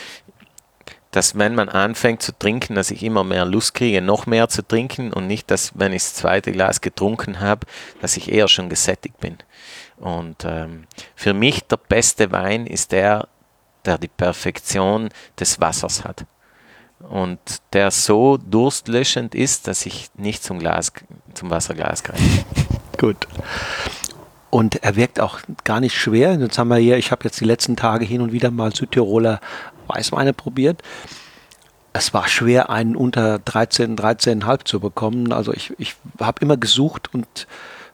B: dass wenn man anfängt zu trinken, dass ich immer mehr Lust kriege, noch mehr zu trinken und nicht, dass wenn ich das zweite Glas getrunken habe, dass ich eher schon gesättigt bin. Und ähm, für mich der beste Wein ist der, der die Perfektion des Wassers hat. Und der so durstlöschend ist, dass ich nicht zum, Glas, zum Wasserglas greife.
A: Gut. Und er wirkt auch gar nicht schwer. Jetzt haben wir hier, ich habe jetzt die letzten Tage hin und wieder mal Südtiroler Weißweine probiert. Es war schwer, einen unter 13, 13,5 zu bekommen. Also ich, ich habe immer gesucht und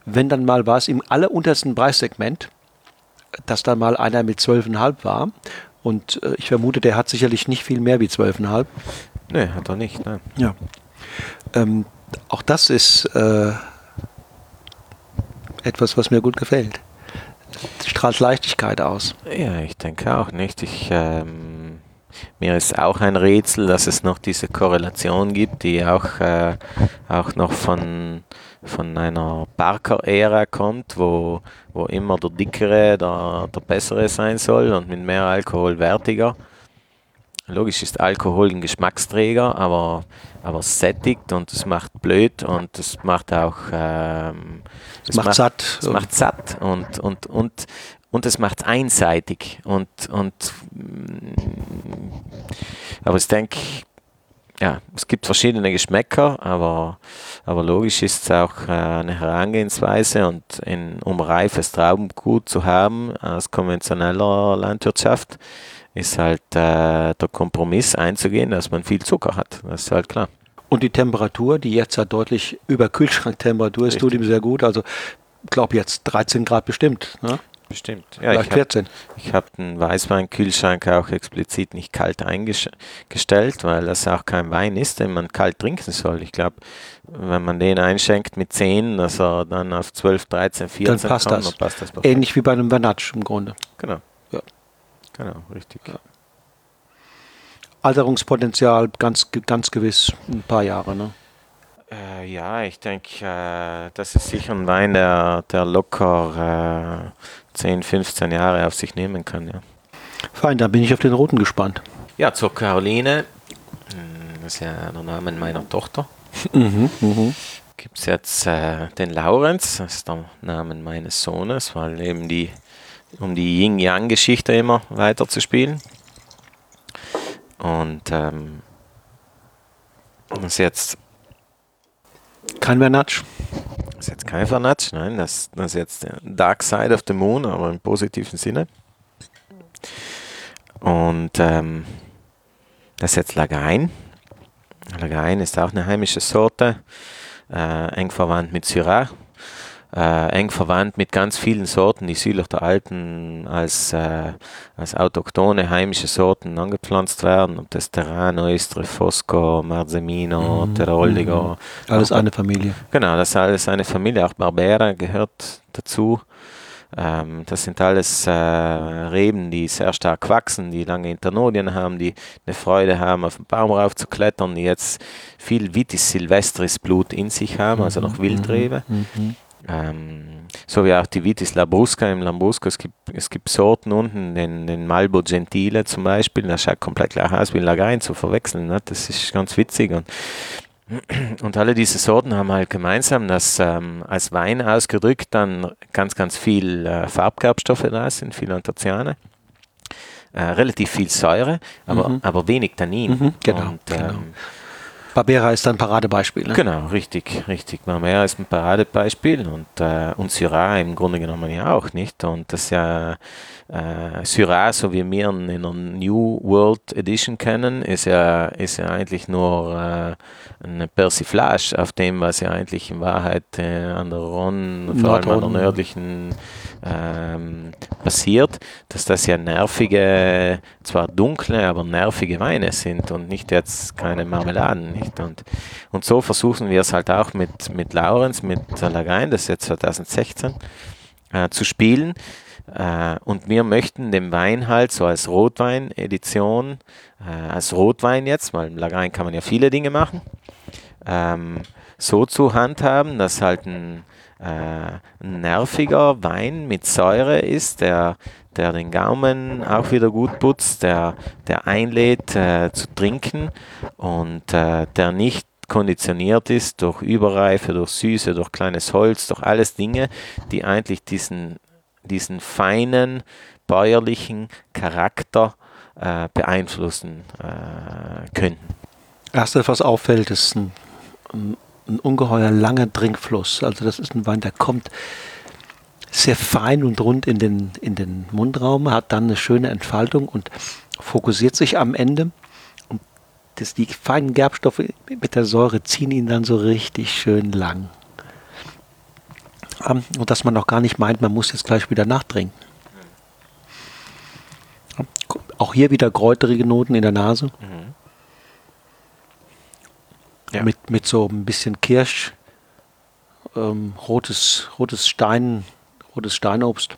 A: wenn dann mal war es im alleruntersten Preissegment, dass da mal einer mit 12,5 war. Und äh, ich vermute, der hat sicherlich nicht viel mehr wie 12,5.
B: Nee, hat er nicht. Nein.
A: Ja. Ähm, auch das ist äh, etwas, was mir gut gefällt. Strahlt Leichtigkeit aus.
B: Ja, ich denke auch nicht. Ich, ähm, mir ist auch ein Rätsel, dass es noch diese Korrelation gibt, die auch, äh, auch noch von, von einer Barker-Ära kommt, wo, wo immer der Dickere der, der Bessere sein soll und mit mehr Alkohol wertiger. Logisch ist Alkohol ein Geschmacksträger, aber, aber sättigt und es macht blöd und es macht auch ähm,
A: es macht, macht, satt.
B: Es macht satt und, und, und, und es macht einseitig. Und, und aber ich denke, ja, es gibt verschiedene Geschmäcker, aber, aber logisch ist es auch äh, eine Herangehensweise und in, um reifes Traubengut zu haben aus konventioneller Landwirtschaft, ist halt äh, der Kompromiss einzugehen, dass man viel Zucker hat. Das ist halt klar.
A: Und die Temperatur, die jetzt ja deutlich über Kühlschranktemperatur ist, Richtig. tut ihm sehr gut. Also, ich glaube jetzt 13 Grad bestimmt. Ne?
B: Bestimmt.
A: Ja, Vielleicht
B: ich 14. ich habe den Weißweinkühlschrank auch explizit nicht kalt eingestellt, weil das auch kein Wein ist, den man kalt trinken soll. Ich glaube, wenn man den einschenkt mit 10, dass er dann auf 12, 13, 14
A: dann passt kommt, das. Dann passt das Ähnlich wie bei einem Vanatsch im Grunde.
B: Genau. Ja. Genau, richtig. Ja.
A: Alterungspotenzial ganz, ganz gewiss ein paar Jahre, ne?
B: Äh, ja, ich denke, äh, das ist sicher ein Wein, der, der locker äh, 10, 15 Jahre auf sich nehmen kann. Ja.
A: Fein, da bin ich auf den roten gespannt.
B: Ja, zur Caroline, hm, das ist ja der Name meiner Tochter. mhm, mhm. Gibt es jetzt äh, den Laurenz, das ist der Name meines Sohnes, weil eben die, um die Yin-Yang-Geschichte immer weiter zu spielen. Und ähm, das ist jetzt
A: kein Vernatsch.
B: Das ist jetzt kein Vernatsch, nein, das, das ist jetzt der Dark Side of the Moon, aber im positiven Sinne. Und ähm, das ist jetzt Lagain. Lagain ist auch eine heimische Sorte, äh, eng verwandt mit Syrah äh, eng verwandt mit ganz vielen Sorten, die südlich der Alpen als, äh, als autochtone heimische Sorten angepflanzt werden, ob das Terrano ist, Refosco, Marzemino, mhm. Teroldigo.
A: Mhm. Alles eine Familie.
B: Genau, das ist alles eine Familie, auch Barbera gehört dazu. Ähm, das sind alles äh, Reben, die sehr stark wachsen, die lange Internodien haben, die eine Freude haben, auf den Baum rauf zu klettern, die jetzt viel Vitis silvestris Blut in sich haben, also noch mhm. Wildrebe. Mhm. Ähm, so wie auch die Vitis Labrusca im Lambrusco. Es gibt, es gibt Sorten unten, den, den Malbo Gentile zum Beispiel, das schaut komplett gleich aus wie Lagain zu verwechseln. Ne? Das ist ganz witzig. Und, und alle diese Sorten haben halt gemeinsam, dass ähm, als Wein ausgedrückt dann ganz, ganz viel äh, Farbgerbstoffe da sind, viel Anthocyane. Äh, relativ viel Säure, aber, mhm. aber wenig Tannin.
A: Mhm, genau, und, genau. Barbera ist ein Paradebeispiel. Ne?
B: Genau, richtig, richtig. Barbera ist ein Paradebeispiel und, äh, und Syrah im Grunde genommen ja auch nicht. Und das ja äh, Syrah, so wie wir ihn in der New World Edition kennen, ist ja, ist ja eigentlich nur äh, eine Persiflage auf dem, was ja eigentlich in Wahrheit äh, an der Rhone, vor allem an der nördlichen ähm, passiert, dass das ja nervige, zwar dunkle, aber nervige Weine sind und nicht jetzt keine Marmeladen. Nicht? Und, und so versuchen wir es halt auch mit, mit Laurenz, mit Lagain, das ist jetzt 2016, äh, zu spielen. Äh, und wir möchten den Wein halt so als Rotwein-Edition, äh, als Rotwein jetzt, weil im Lagain kann man ja viele Dinge machen, ähm, so zu handhaben, dass halt ein, äh, nerviger Wein mit Säure ist, der, der den Gaumen auch wieder gut putzt, der, der einlädt äh, zu trinken und äh, der nicht konditioniert ist durch Überreife, durch Süße, durch kleines Holz, durch alles Dinge, die eigentlich diesen, diesen feinen bäuerlichen Charakter äh, beeinflussen äh, könnten.
A: Erste, was auffällt, ist ein, ein, ein, ungeheuer langer Trinkfluss. Also das ist ein Wein, der kommt sehr fein und rund in den, in den Mundraum, hat dann eine schöne Entfaltung und fokussiert sich am Ende. Und das, die feinen Gerbstoffe mit der Säure ziehen ihn dann so richtig schön lang. Ähm, und dass man auch gar nicht meint, man muss jetzt gleich wieder nachtrinken. Auch hier wieder kräuterige Noten in der Nase. Mhm. Ja. Mit, mit so ein bisschen Kirsch, ähm, rotes, rotes Stein, rotes Steinobst.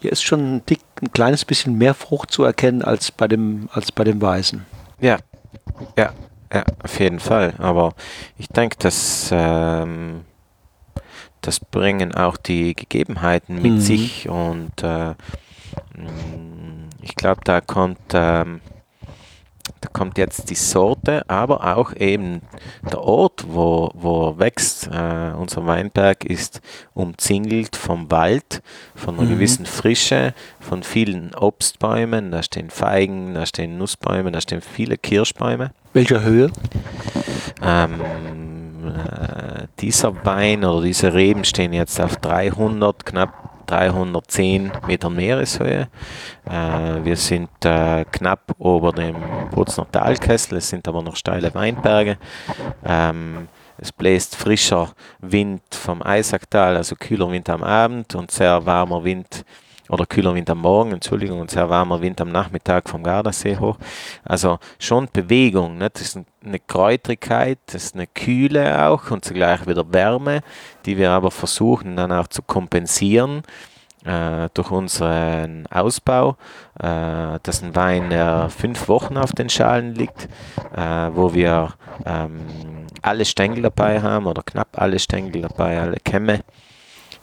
A: Hier ist schon ein, dick, ein kleines bisschen mehr Frucht zu erkennen als bei dem, als bei dem Weißen.
B: Ja, ja, ja, auf jeden Fall. Aber ich denke, dass ähm, das bringen auch die Gegebenheiten mit mhm. sich und äh, ich glaube, da kommt, ähm, da kommt jetzt die Sorte, aber auch eben der Ort, wo, wo er wächst. Äh, unser Weinberg ist umzingelt vom Wald, von einer mhm. gewissen Frische, von vielen Obstbäumen. Da stehen Feigen, da stehen Nussbäume, da stehen viele Kirschbäume.
A: Welcher Höhe?
B: Ähm, äh, dieser Wein oder diese Reben stehen jetzt auf 300, knapp 310 Meter Meereshöhe. Äh, wir sind äh, knapp über dem Bozner Talkessel, es sind aber noch steile Weinberge. Ähm, es bläst frischer Wind vom Eisacktal, also kühler Wind am Abend und sehr warmer Wind oder kühler Wind am Morgen, Entschuldigung, und sehr warmer Wind am Nachmittag vom Gardasee hoch. Also schon Bewegung, ne? das ist eine Kräutrigkeit, das ist eine Kühle auch und zugleich wieder Wärme, die wir aber versuchen dann auch zu kompensieren äh, durch unseren Ausbau. Äh, das ist ein Wein, der fünf Wochen auf den Schalen liegt, äh, wo wir ähm, alle Stängel dabei haben oder knapp alle Stängel dabei, alle Kämme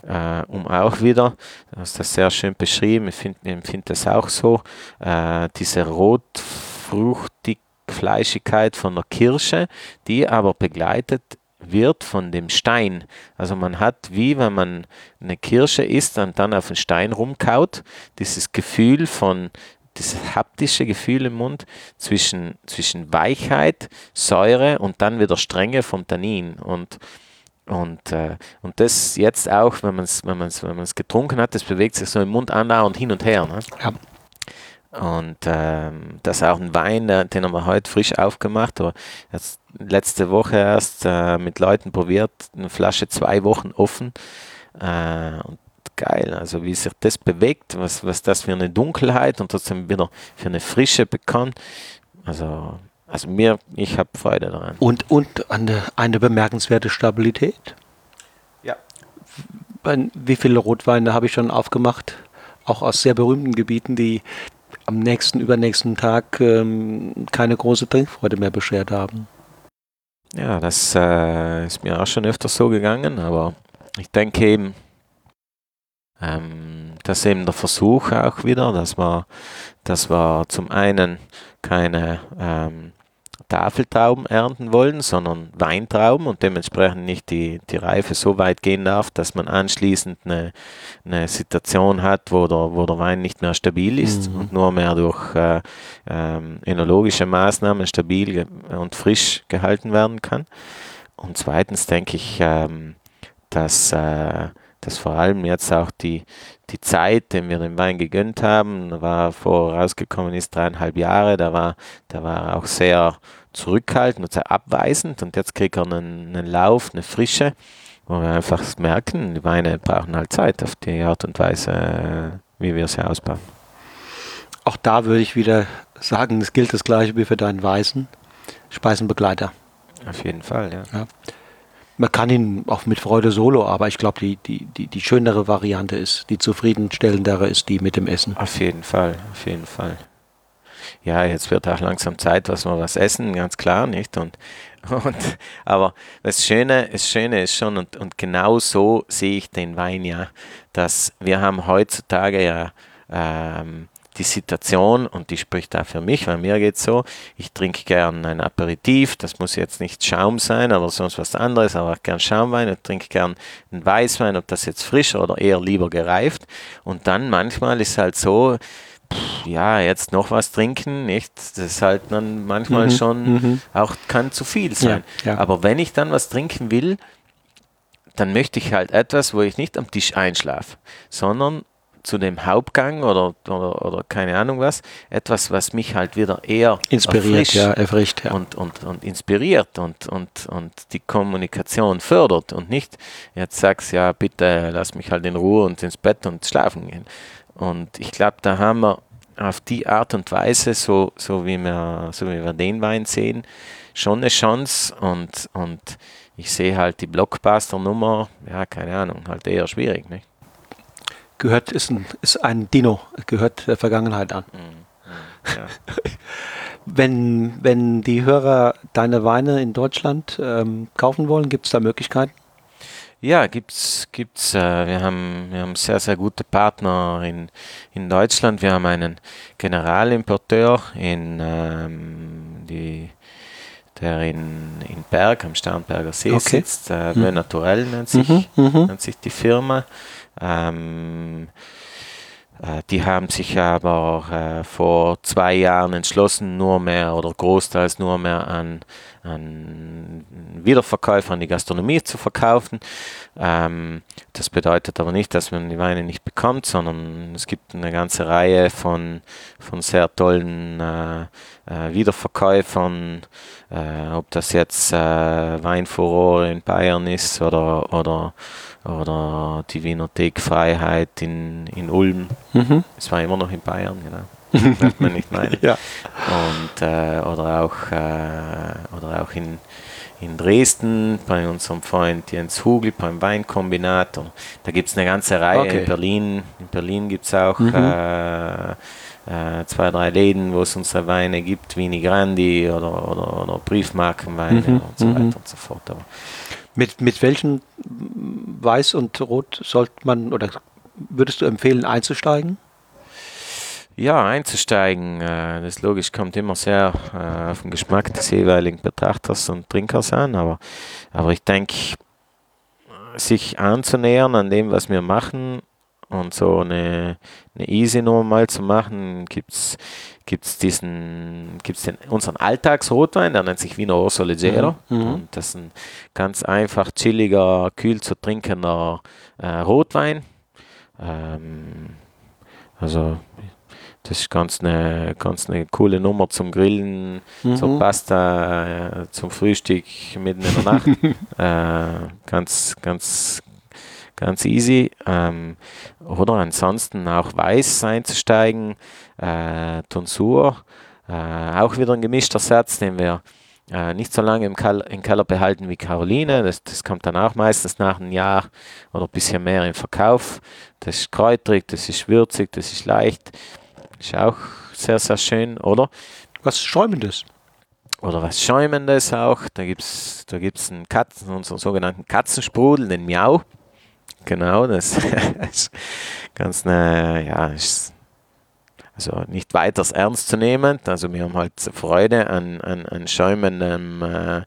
B: äh, um auch wieder, du hast das sehr schön beschrieben, ich finde find das auch so, äh, diese rotfruchtig Fleischigkeit von der Kirsche, die aber begleitet wird von dem Stein. Also man hat, wie wenn man eine Kirsche isst und dann auf den Stein rumkaut, dieses Gefühl von, dieses haptische Gefühl im Mund zwischen, zwischen Weichheit, Säure und dann wieder Strenge vom Tannin. Und und, äh, und das jetzt auch, wenn man es wenn man's, wenn man's getrunken hat, das bewegt sich so im Mund andauernd hin und her. Ne? Ja. Und ähm, das ist auch ein Wein, den haben wir heute frisch aufgemacht, aber jetzt letzte Woche erst äh, mit Leuten probiert, eine Flasche zwei Wochen offen. Äh, und geil, also wie sich das bewegt, was, was das für eine Dunkelheit und trotzdem wieder für eine Frische bekommt. Also also mir, ich habe Freude daran.
A: Und, und eine, eine bemerkenswerte Stabilität.
B: Ja.
A: Wie viele Rotweine habe ich schon aufgemacht? Auch aus sehr berühmten Gebieten, die am nächsten, übernächsten Tag ähm, keine große Trinkfreude mehr beschert haben.
B: Ja, das äh, ist mir auch schon öfter so gegangen, aber ich denke eben, ähm, das ist eben der Versuch auch wieder, dass wir, dass wir zum einen keine ähm, Tafeltrauben ernten wollen, sondern Weintrauben und dementsprechend nicht die, die Reife so weit gehen darf, dass man anschließend eine, eine Situation hat, wo der, wo der Wein nicht mehr stabil ist mhm. und nur mehr durch äh, ähm, enologische Maßnahmen stabil und frisch gehalten werden kann. Und zweitens denke ich, ähm, dass, äh, dass vor allem jetzt auch die, die Zeit, den wir dem Wein gegönnt haben, war vorausgekommen ist dreieinhalb Jahre, da war, da war auch sehr zurückhaltend und sehr abweisend und jetzt kriegt er einen, einen Lauf, eine Frische, wo wir einfach merken, die Weine brauchen halt Zeit auf die Art und Weise, wie wir sie ausbauen.
A: Auch da würde ich wieder sagen, es gilt das gleiche wie für deinen Weißen Speisenbegleiter.
B: Auf jeden Fall, ja. ja
A: man kann ihn auch mit Freude solo, aber ich glaube, die, die, die, die schönere Variante ist, die zufriedenstellendere ist die mit dem Essen.
B: Auf jeden Fall, auf jeden Fall. Ja, jetzt wird auch langsam Zeit, dass wir was essen, ganz klar, nicht? Und Und, aber das Schöne, das Schöne ist schon, und, und genau so sehe ich den Wein ja, dass wir haben heutzutage ja ähm, die Situation, und die spricht auch für mich, weil mir geht es so, ich trinke gern ein Aperitif, das muss jetzt nicht Schaum sein, aber sonst was anderes, aber auch gern Schaumwein, ich trinke gern einen Weißwein, ob das jetzt frisch oder eher lieber gereift. Und dann manchmal ist halt so, pff, ja, jetzt noch was trinken, nicht? Das ist halt dann manchmal mhm, schon mhm. auch kann zu viel sein. Ja, ja. Aber wenn ich dann was trinken will, dann möchte ich halt etwas, wo ich nicht am Tisch einschlafe, sondern zu dem Hauptgang oder, oder, oder keine Ahnung was, etwas, was mich halt wieder eher
A: inspiriert, ja, erfrischt,
B: ja. Und, und, und inspiriert und, und, und die Kommunikation fördert und nicht jetzt sagst, ja, bitte lass mich halt in Ruhe und ins Bett und schlafen gehen. Und ich glaube, da haben wir auf die Art und Weise, so, so, wie, wir, so wie wir den Wein sehen, schon eine Chance und, und ich sehe halt die Blockbuster-Nummer, ja, keine Ahnung, halt eher schwierig. Nicht?
A: Gehört, ist ein, ist ein Dino, gehört der Vergangenheit an. Mhm. mhm ja. wenn, wenn die Hörer deine Weine in Deutschland ähm, kaufen wollen, gibt es da Möglichkeiten?
B: Ja, gibt's, gibt's. Äh, wir haben, wir haben sehr, sehr gute Partner in, in Deutschland. Wir haben einen Generalimporteur in ähm, die, der in, in Berg am Starnberger See okay. sitzt. Äh, mhm. Naturell nennt sich, mhm, mhm. nennt sich die Firma. Ähm, äh, die haben sich aber äh, vor zwei Jahren entschlossen, nur mehr oder großteils nur mehr an, an Wiederverkäufer an die Gastronomie zu verkaufen. Ähm, das bedeutet aber nicht, dass man die Weine nicht bekommt, sondern es gibt eine ganze Reihe von, von sehr tollen äh, äh, Wiederverkäufern, äh, ob das jetzt äh, Weinfurore in Bayern ist oder, oder oder die Wienerthek Freiheit in, in Ulm. Mhm. Es war immer noch in Bayern, genau. Darf man nicht meinen. ja. Und, äh, oder auch, äh, oder auch in, in Dresden bei unserem Freund Jens Hugel beim Weinkombinat. Da gibt es eine ganze Reihe okay. in Berlin. In Berlin gibt es auch mhm. äh, äh, zwei, drei Läden, wo es unsere Weine gibt, Vini Grandi oder, oder, oder Briefmarkenweine mhm. und so weiter mhm. und so fort. Aber
A: mit, mit welchen Weiß und Rot sollte man oder würdest du empfehlen einzusteigen?
B: Ja, einzusteigen, äh, das logisch, kommt immer sehr äh, auf den Geschmack des jeweiligen Betrachters und Trinkers an, aber, aber ich denke, sich anzunähern an dem, was wir machen und so eine, eine easy Nummer mal zu machen, gibt es gibt's diesen, gibt's den, unseren Alltagsrotwein, der nennt sich Vino Rosso Leggero. Mhm. mhm. Und das ist ein ganz einfach, chilliger, kühl zu trinkender äh, Rotwein. Ähm, also das ist ganz eine, ganz eine coole Nummer zum Grillen, mhm. zur Pasta, äh, zum Frühstück mitten in der Nacht. äh, ganz, ganz ganz easy. Ähm, oder ansonsten auch weiß einzusteigen, äh, Tonsur, äh, auch wieder ein gemischter Satz, den wir äh, nicht so lange im, Keller, im Keller behalten wie Caroline. Das, das kommt dann auch meistens nach einem Jahr oder ein bisschen mehr im Verkauf. Das ist kräutrig, das ist würzig, das ist leicht. Ist auch sehr, sehr schön, oder?
A: Was Schäumendes.
B: Oder was Schäumendes auch. Da gibt es da gibt's einen Katzen, unseren sogenannten Katzensprudel, den Miau. Genau, das ist ganz eine, ja, ist also nicht weiters ernst zu nehmen. Also wir haben halt Freude an, an, an schäumenden, äh,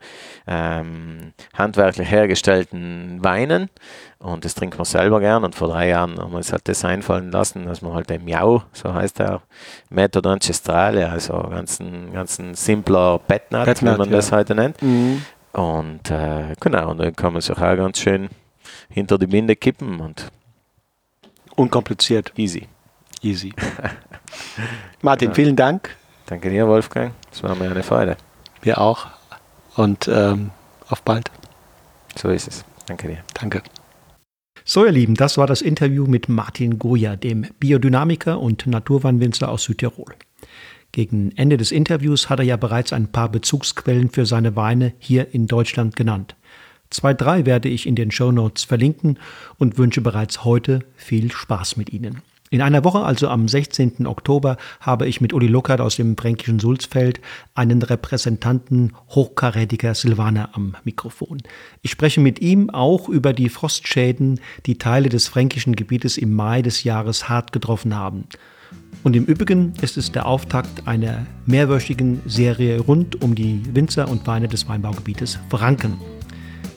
B: ähm, handwerklich hergestellten Weinen und das trinken wir selber gern und vor drei Jahren haben wir uns halt das einfallen lassen, dass man halt den Miau, so heißt der, Metodo Ancestrale, also ganz ein, ganz ein simpler Bettnut, wie man ja. das heute nennt. Mhm. Und äh, genau, und dann kann man sich auch ganz schön hinter die Binde kippen und
A: unkompliziert.
B: Easy.
A: Easy. Martin, ja. vielen Dank.
B: Danke dir, Wolfgang. Das war mir eine Freude.
A: Wir auch. Und ähm, auf bald.
B: So ist es. Danke dir.
A: Danke. So, ihr Lieben, das war das Interview mit Martin Goya, dem Biodynamiker und Naturweinwinzer aus Südtirol. Gegen Ende des Interviews hat er ja bereits ein paar Bezugsquellen für seine Weine hier in Deutschland genannt. Zwei, drei werde ich in den Show Notes verlinken und wünsche bereits heute viel Spaß mit Ihnen. In einer Woche, also am 16. Oktober, habe ich mit Uli Luckert aus dem fränkischen Sulzfeld einen Repräsentanten hochkarätiger Silvaner am Mikrofon. Ich spreche mit ihm auch über die Frostschäden, die Teile des fränkischen Gebietes im Mai des Jahres hart getroffen haben. Und im Übrigen ist es der Auftakt einer mehrwöchigen Serie rund um die Winzer und Weine des Weinbaugebietes Franken.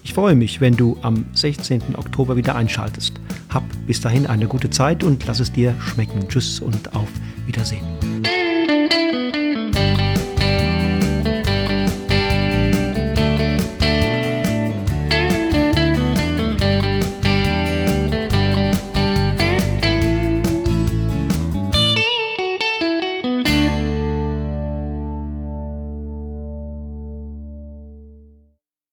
A: Ich freue mich, wenn du am 16. Oktober wieder einschaltest. Hab bis dahin eine gute Zeit und lass es dir schmecken. Tschüss und auf Wiedersehen.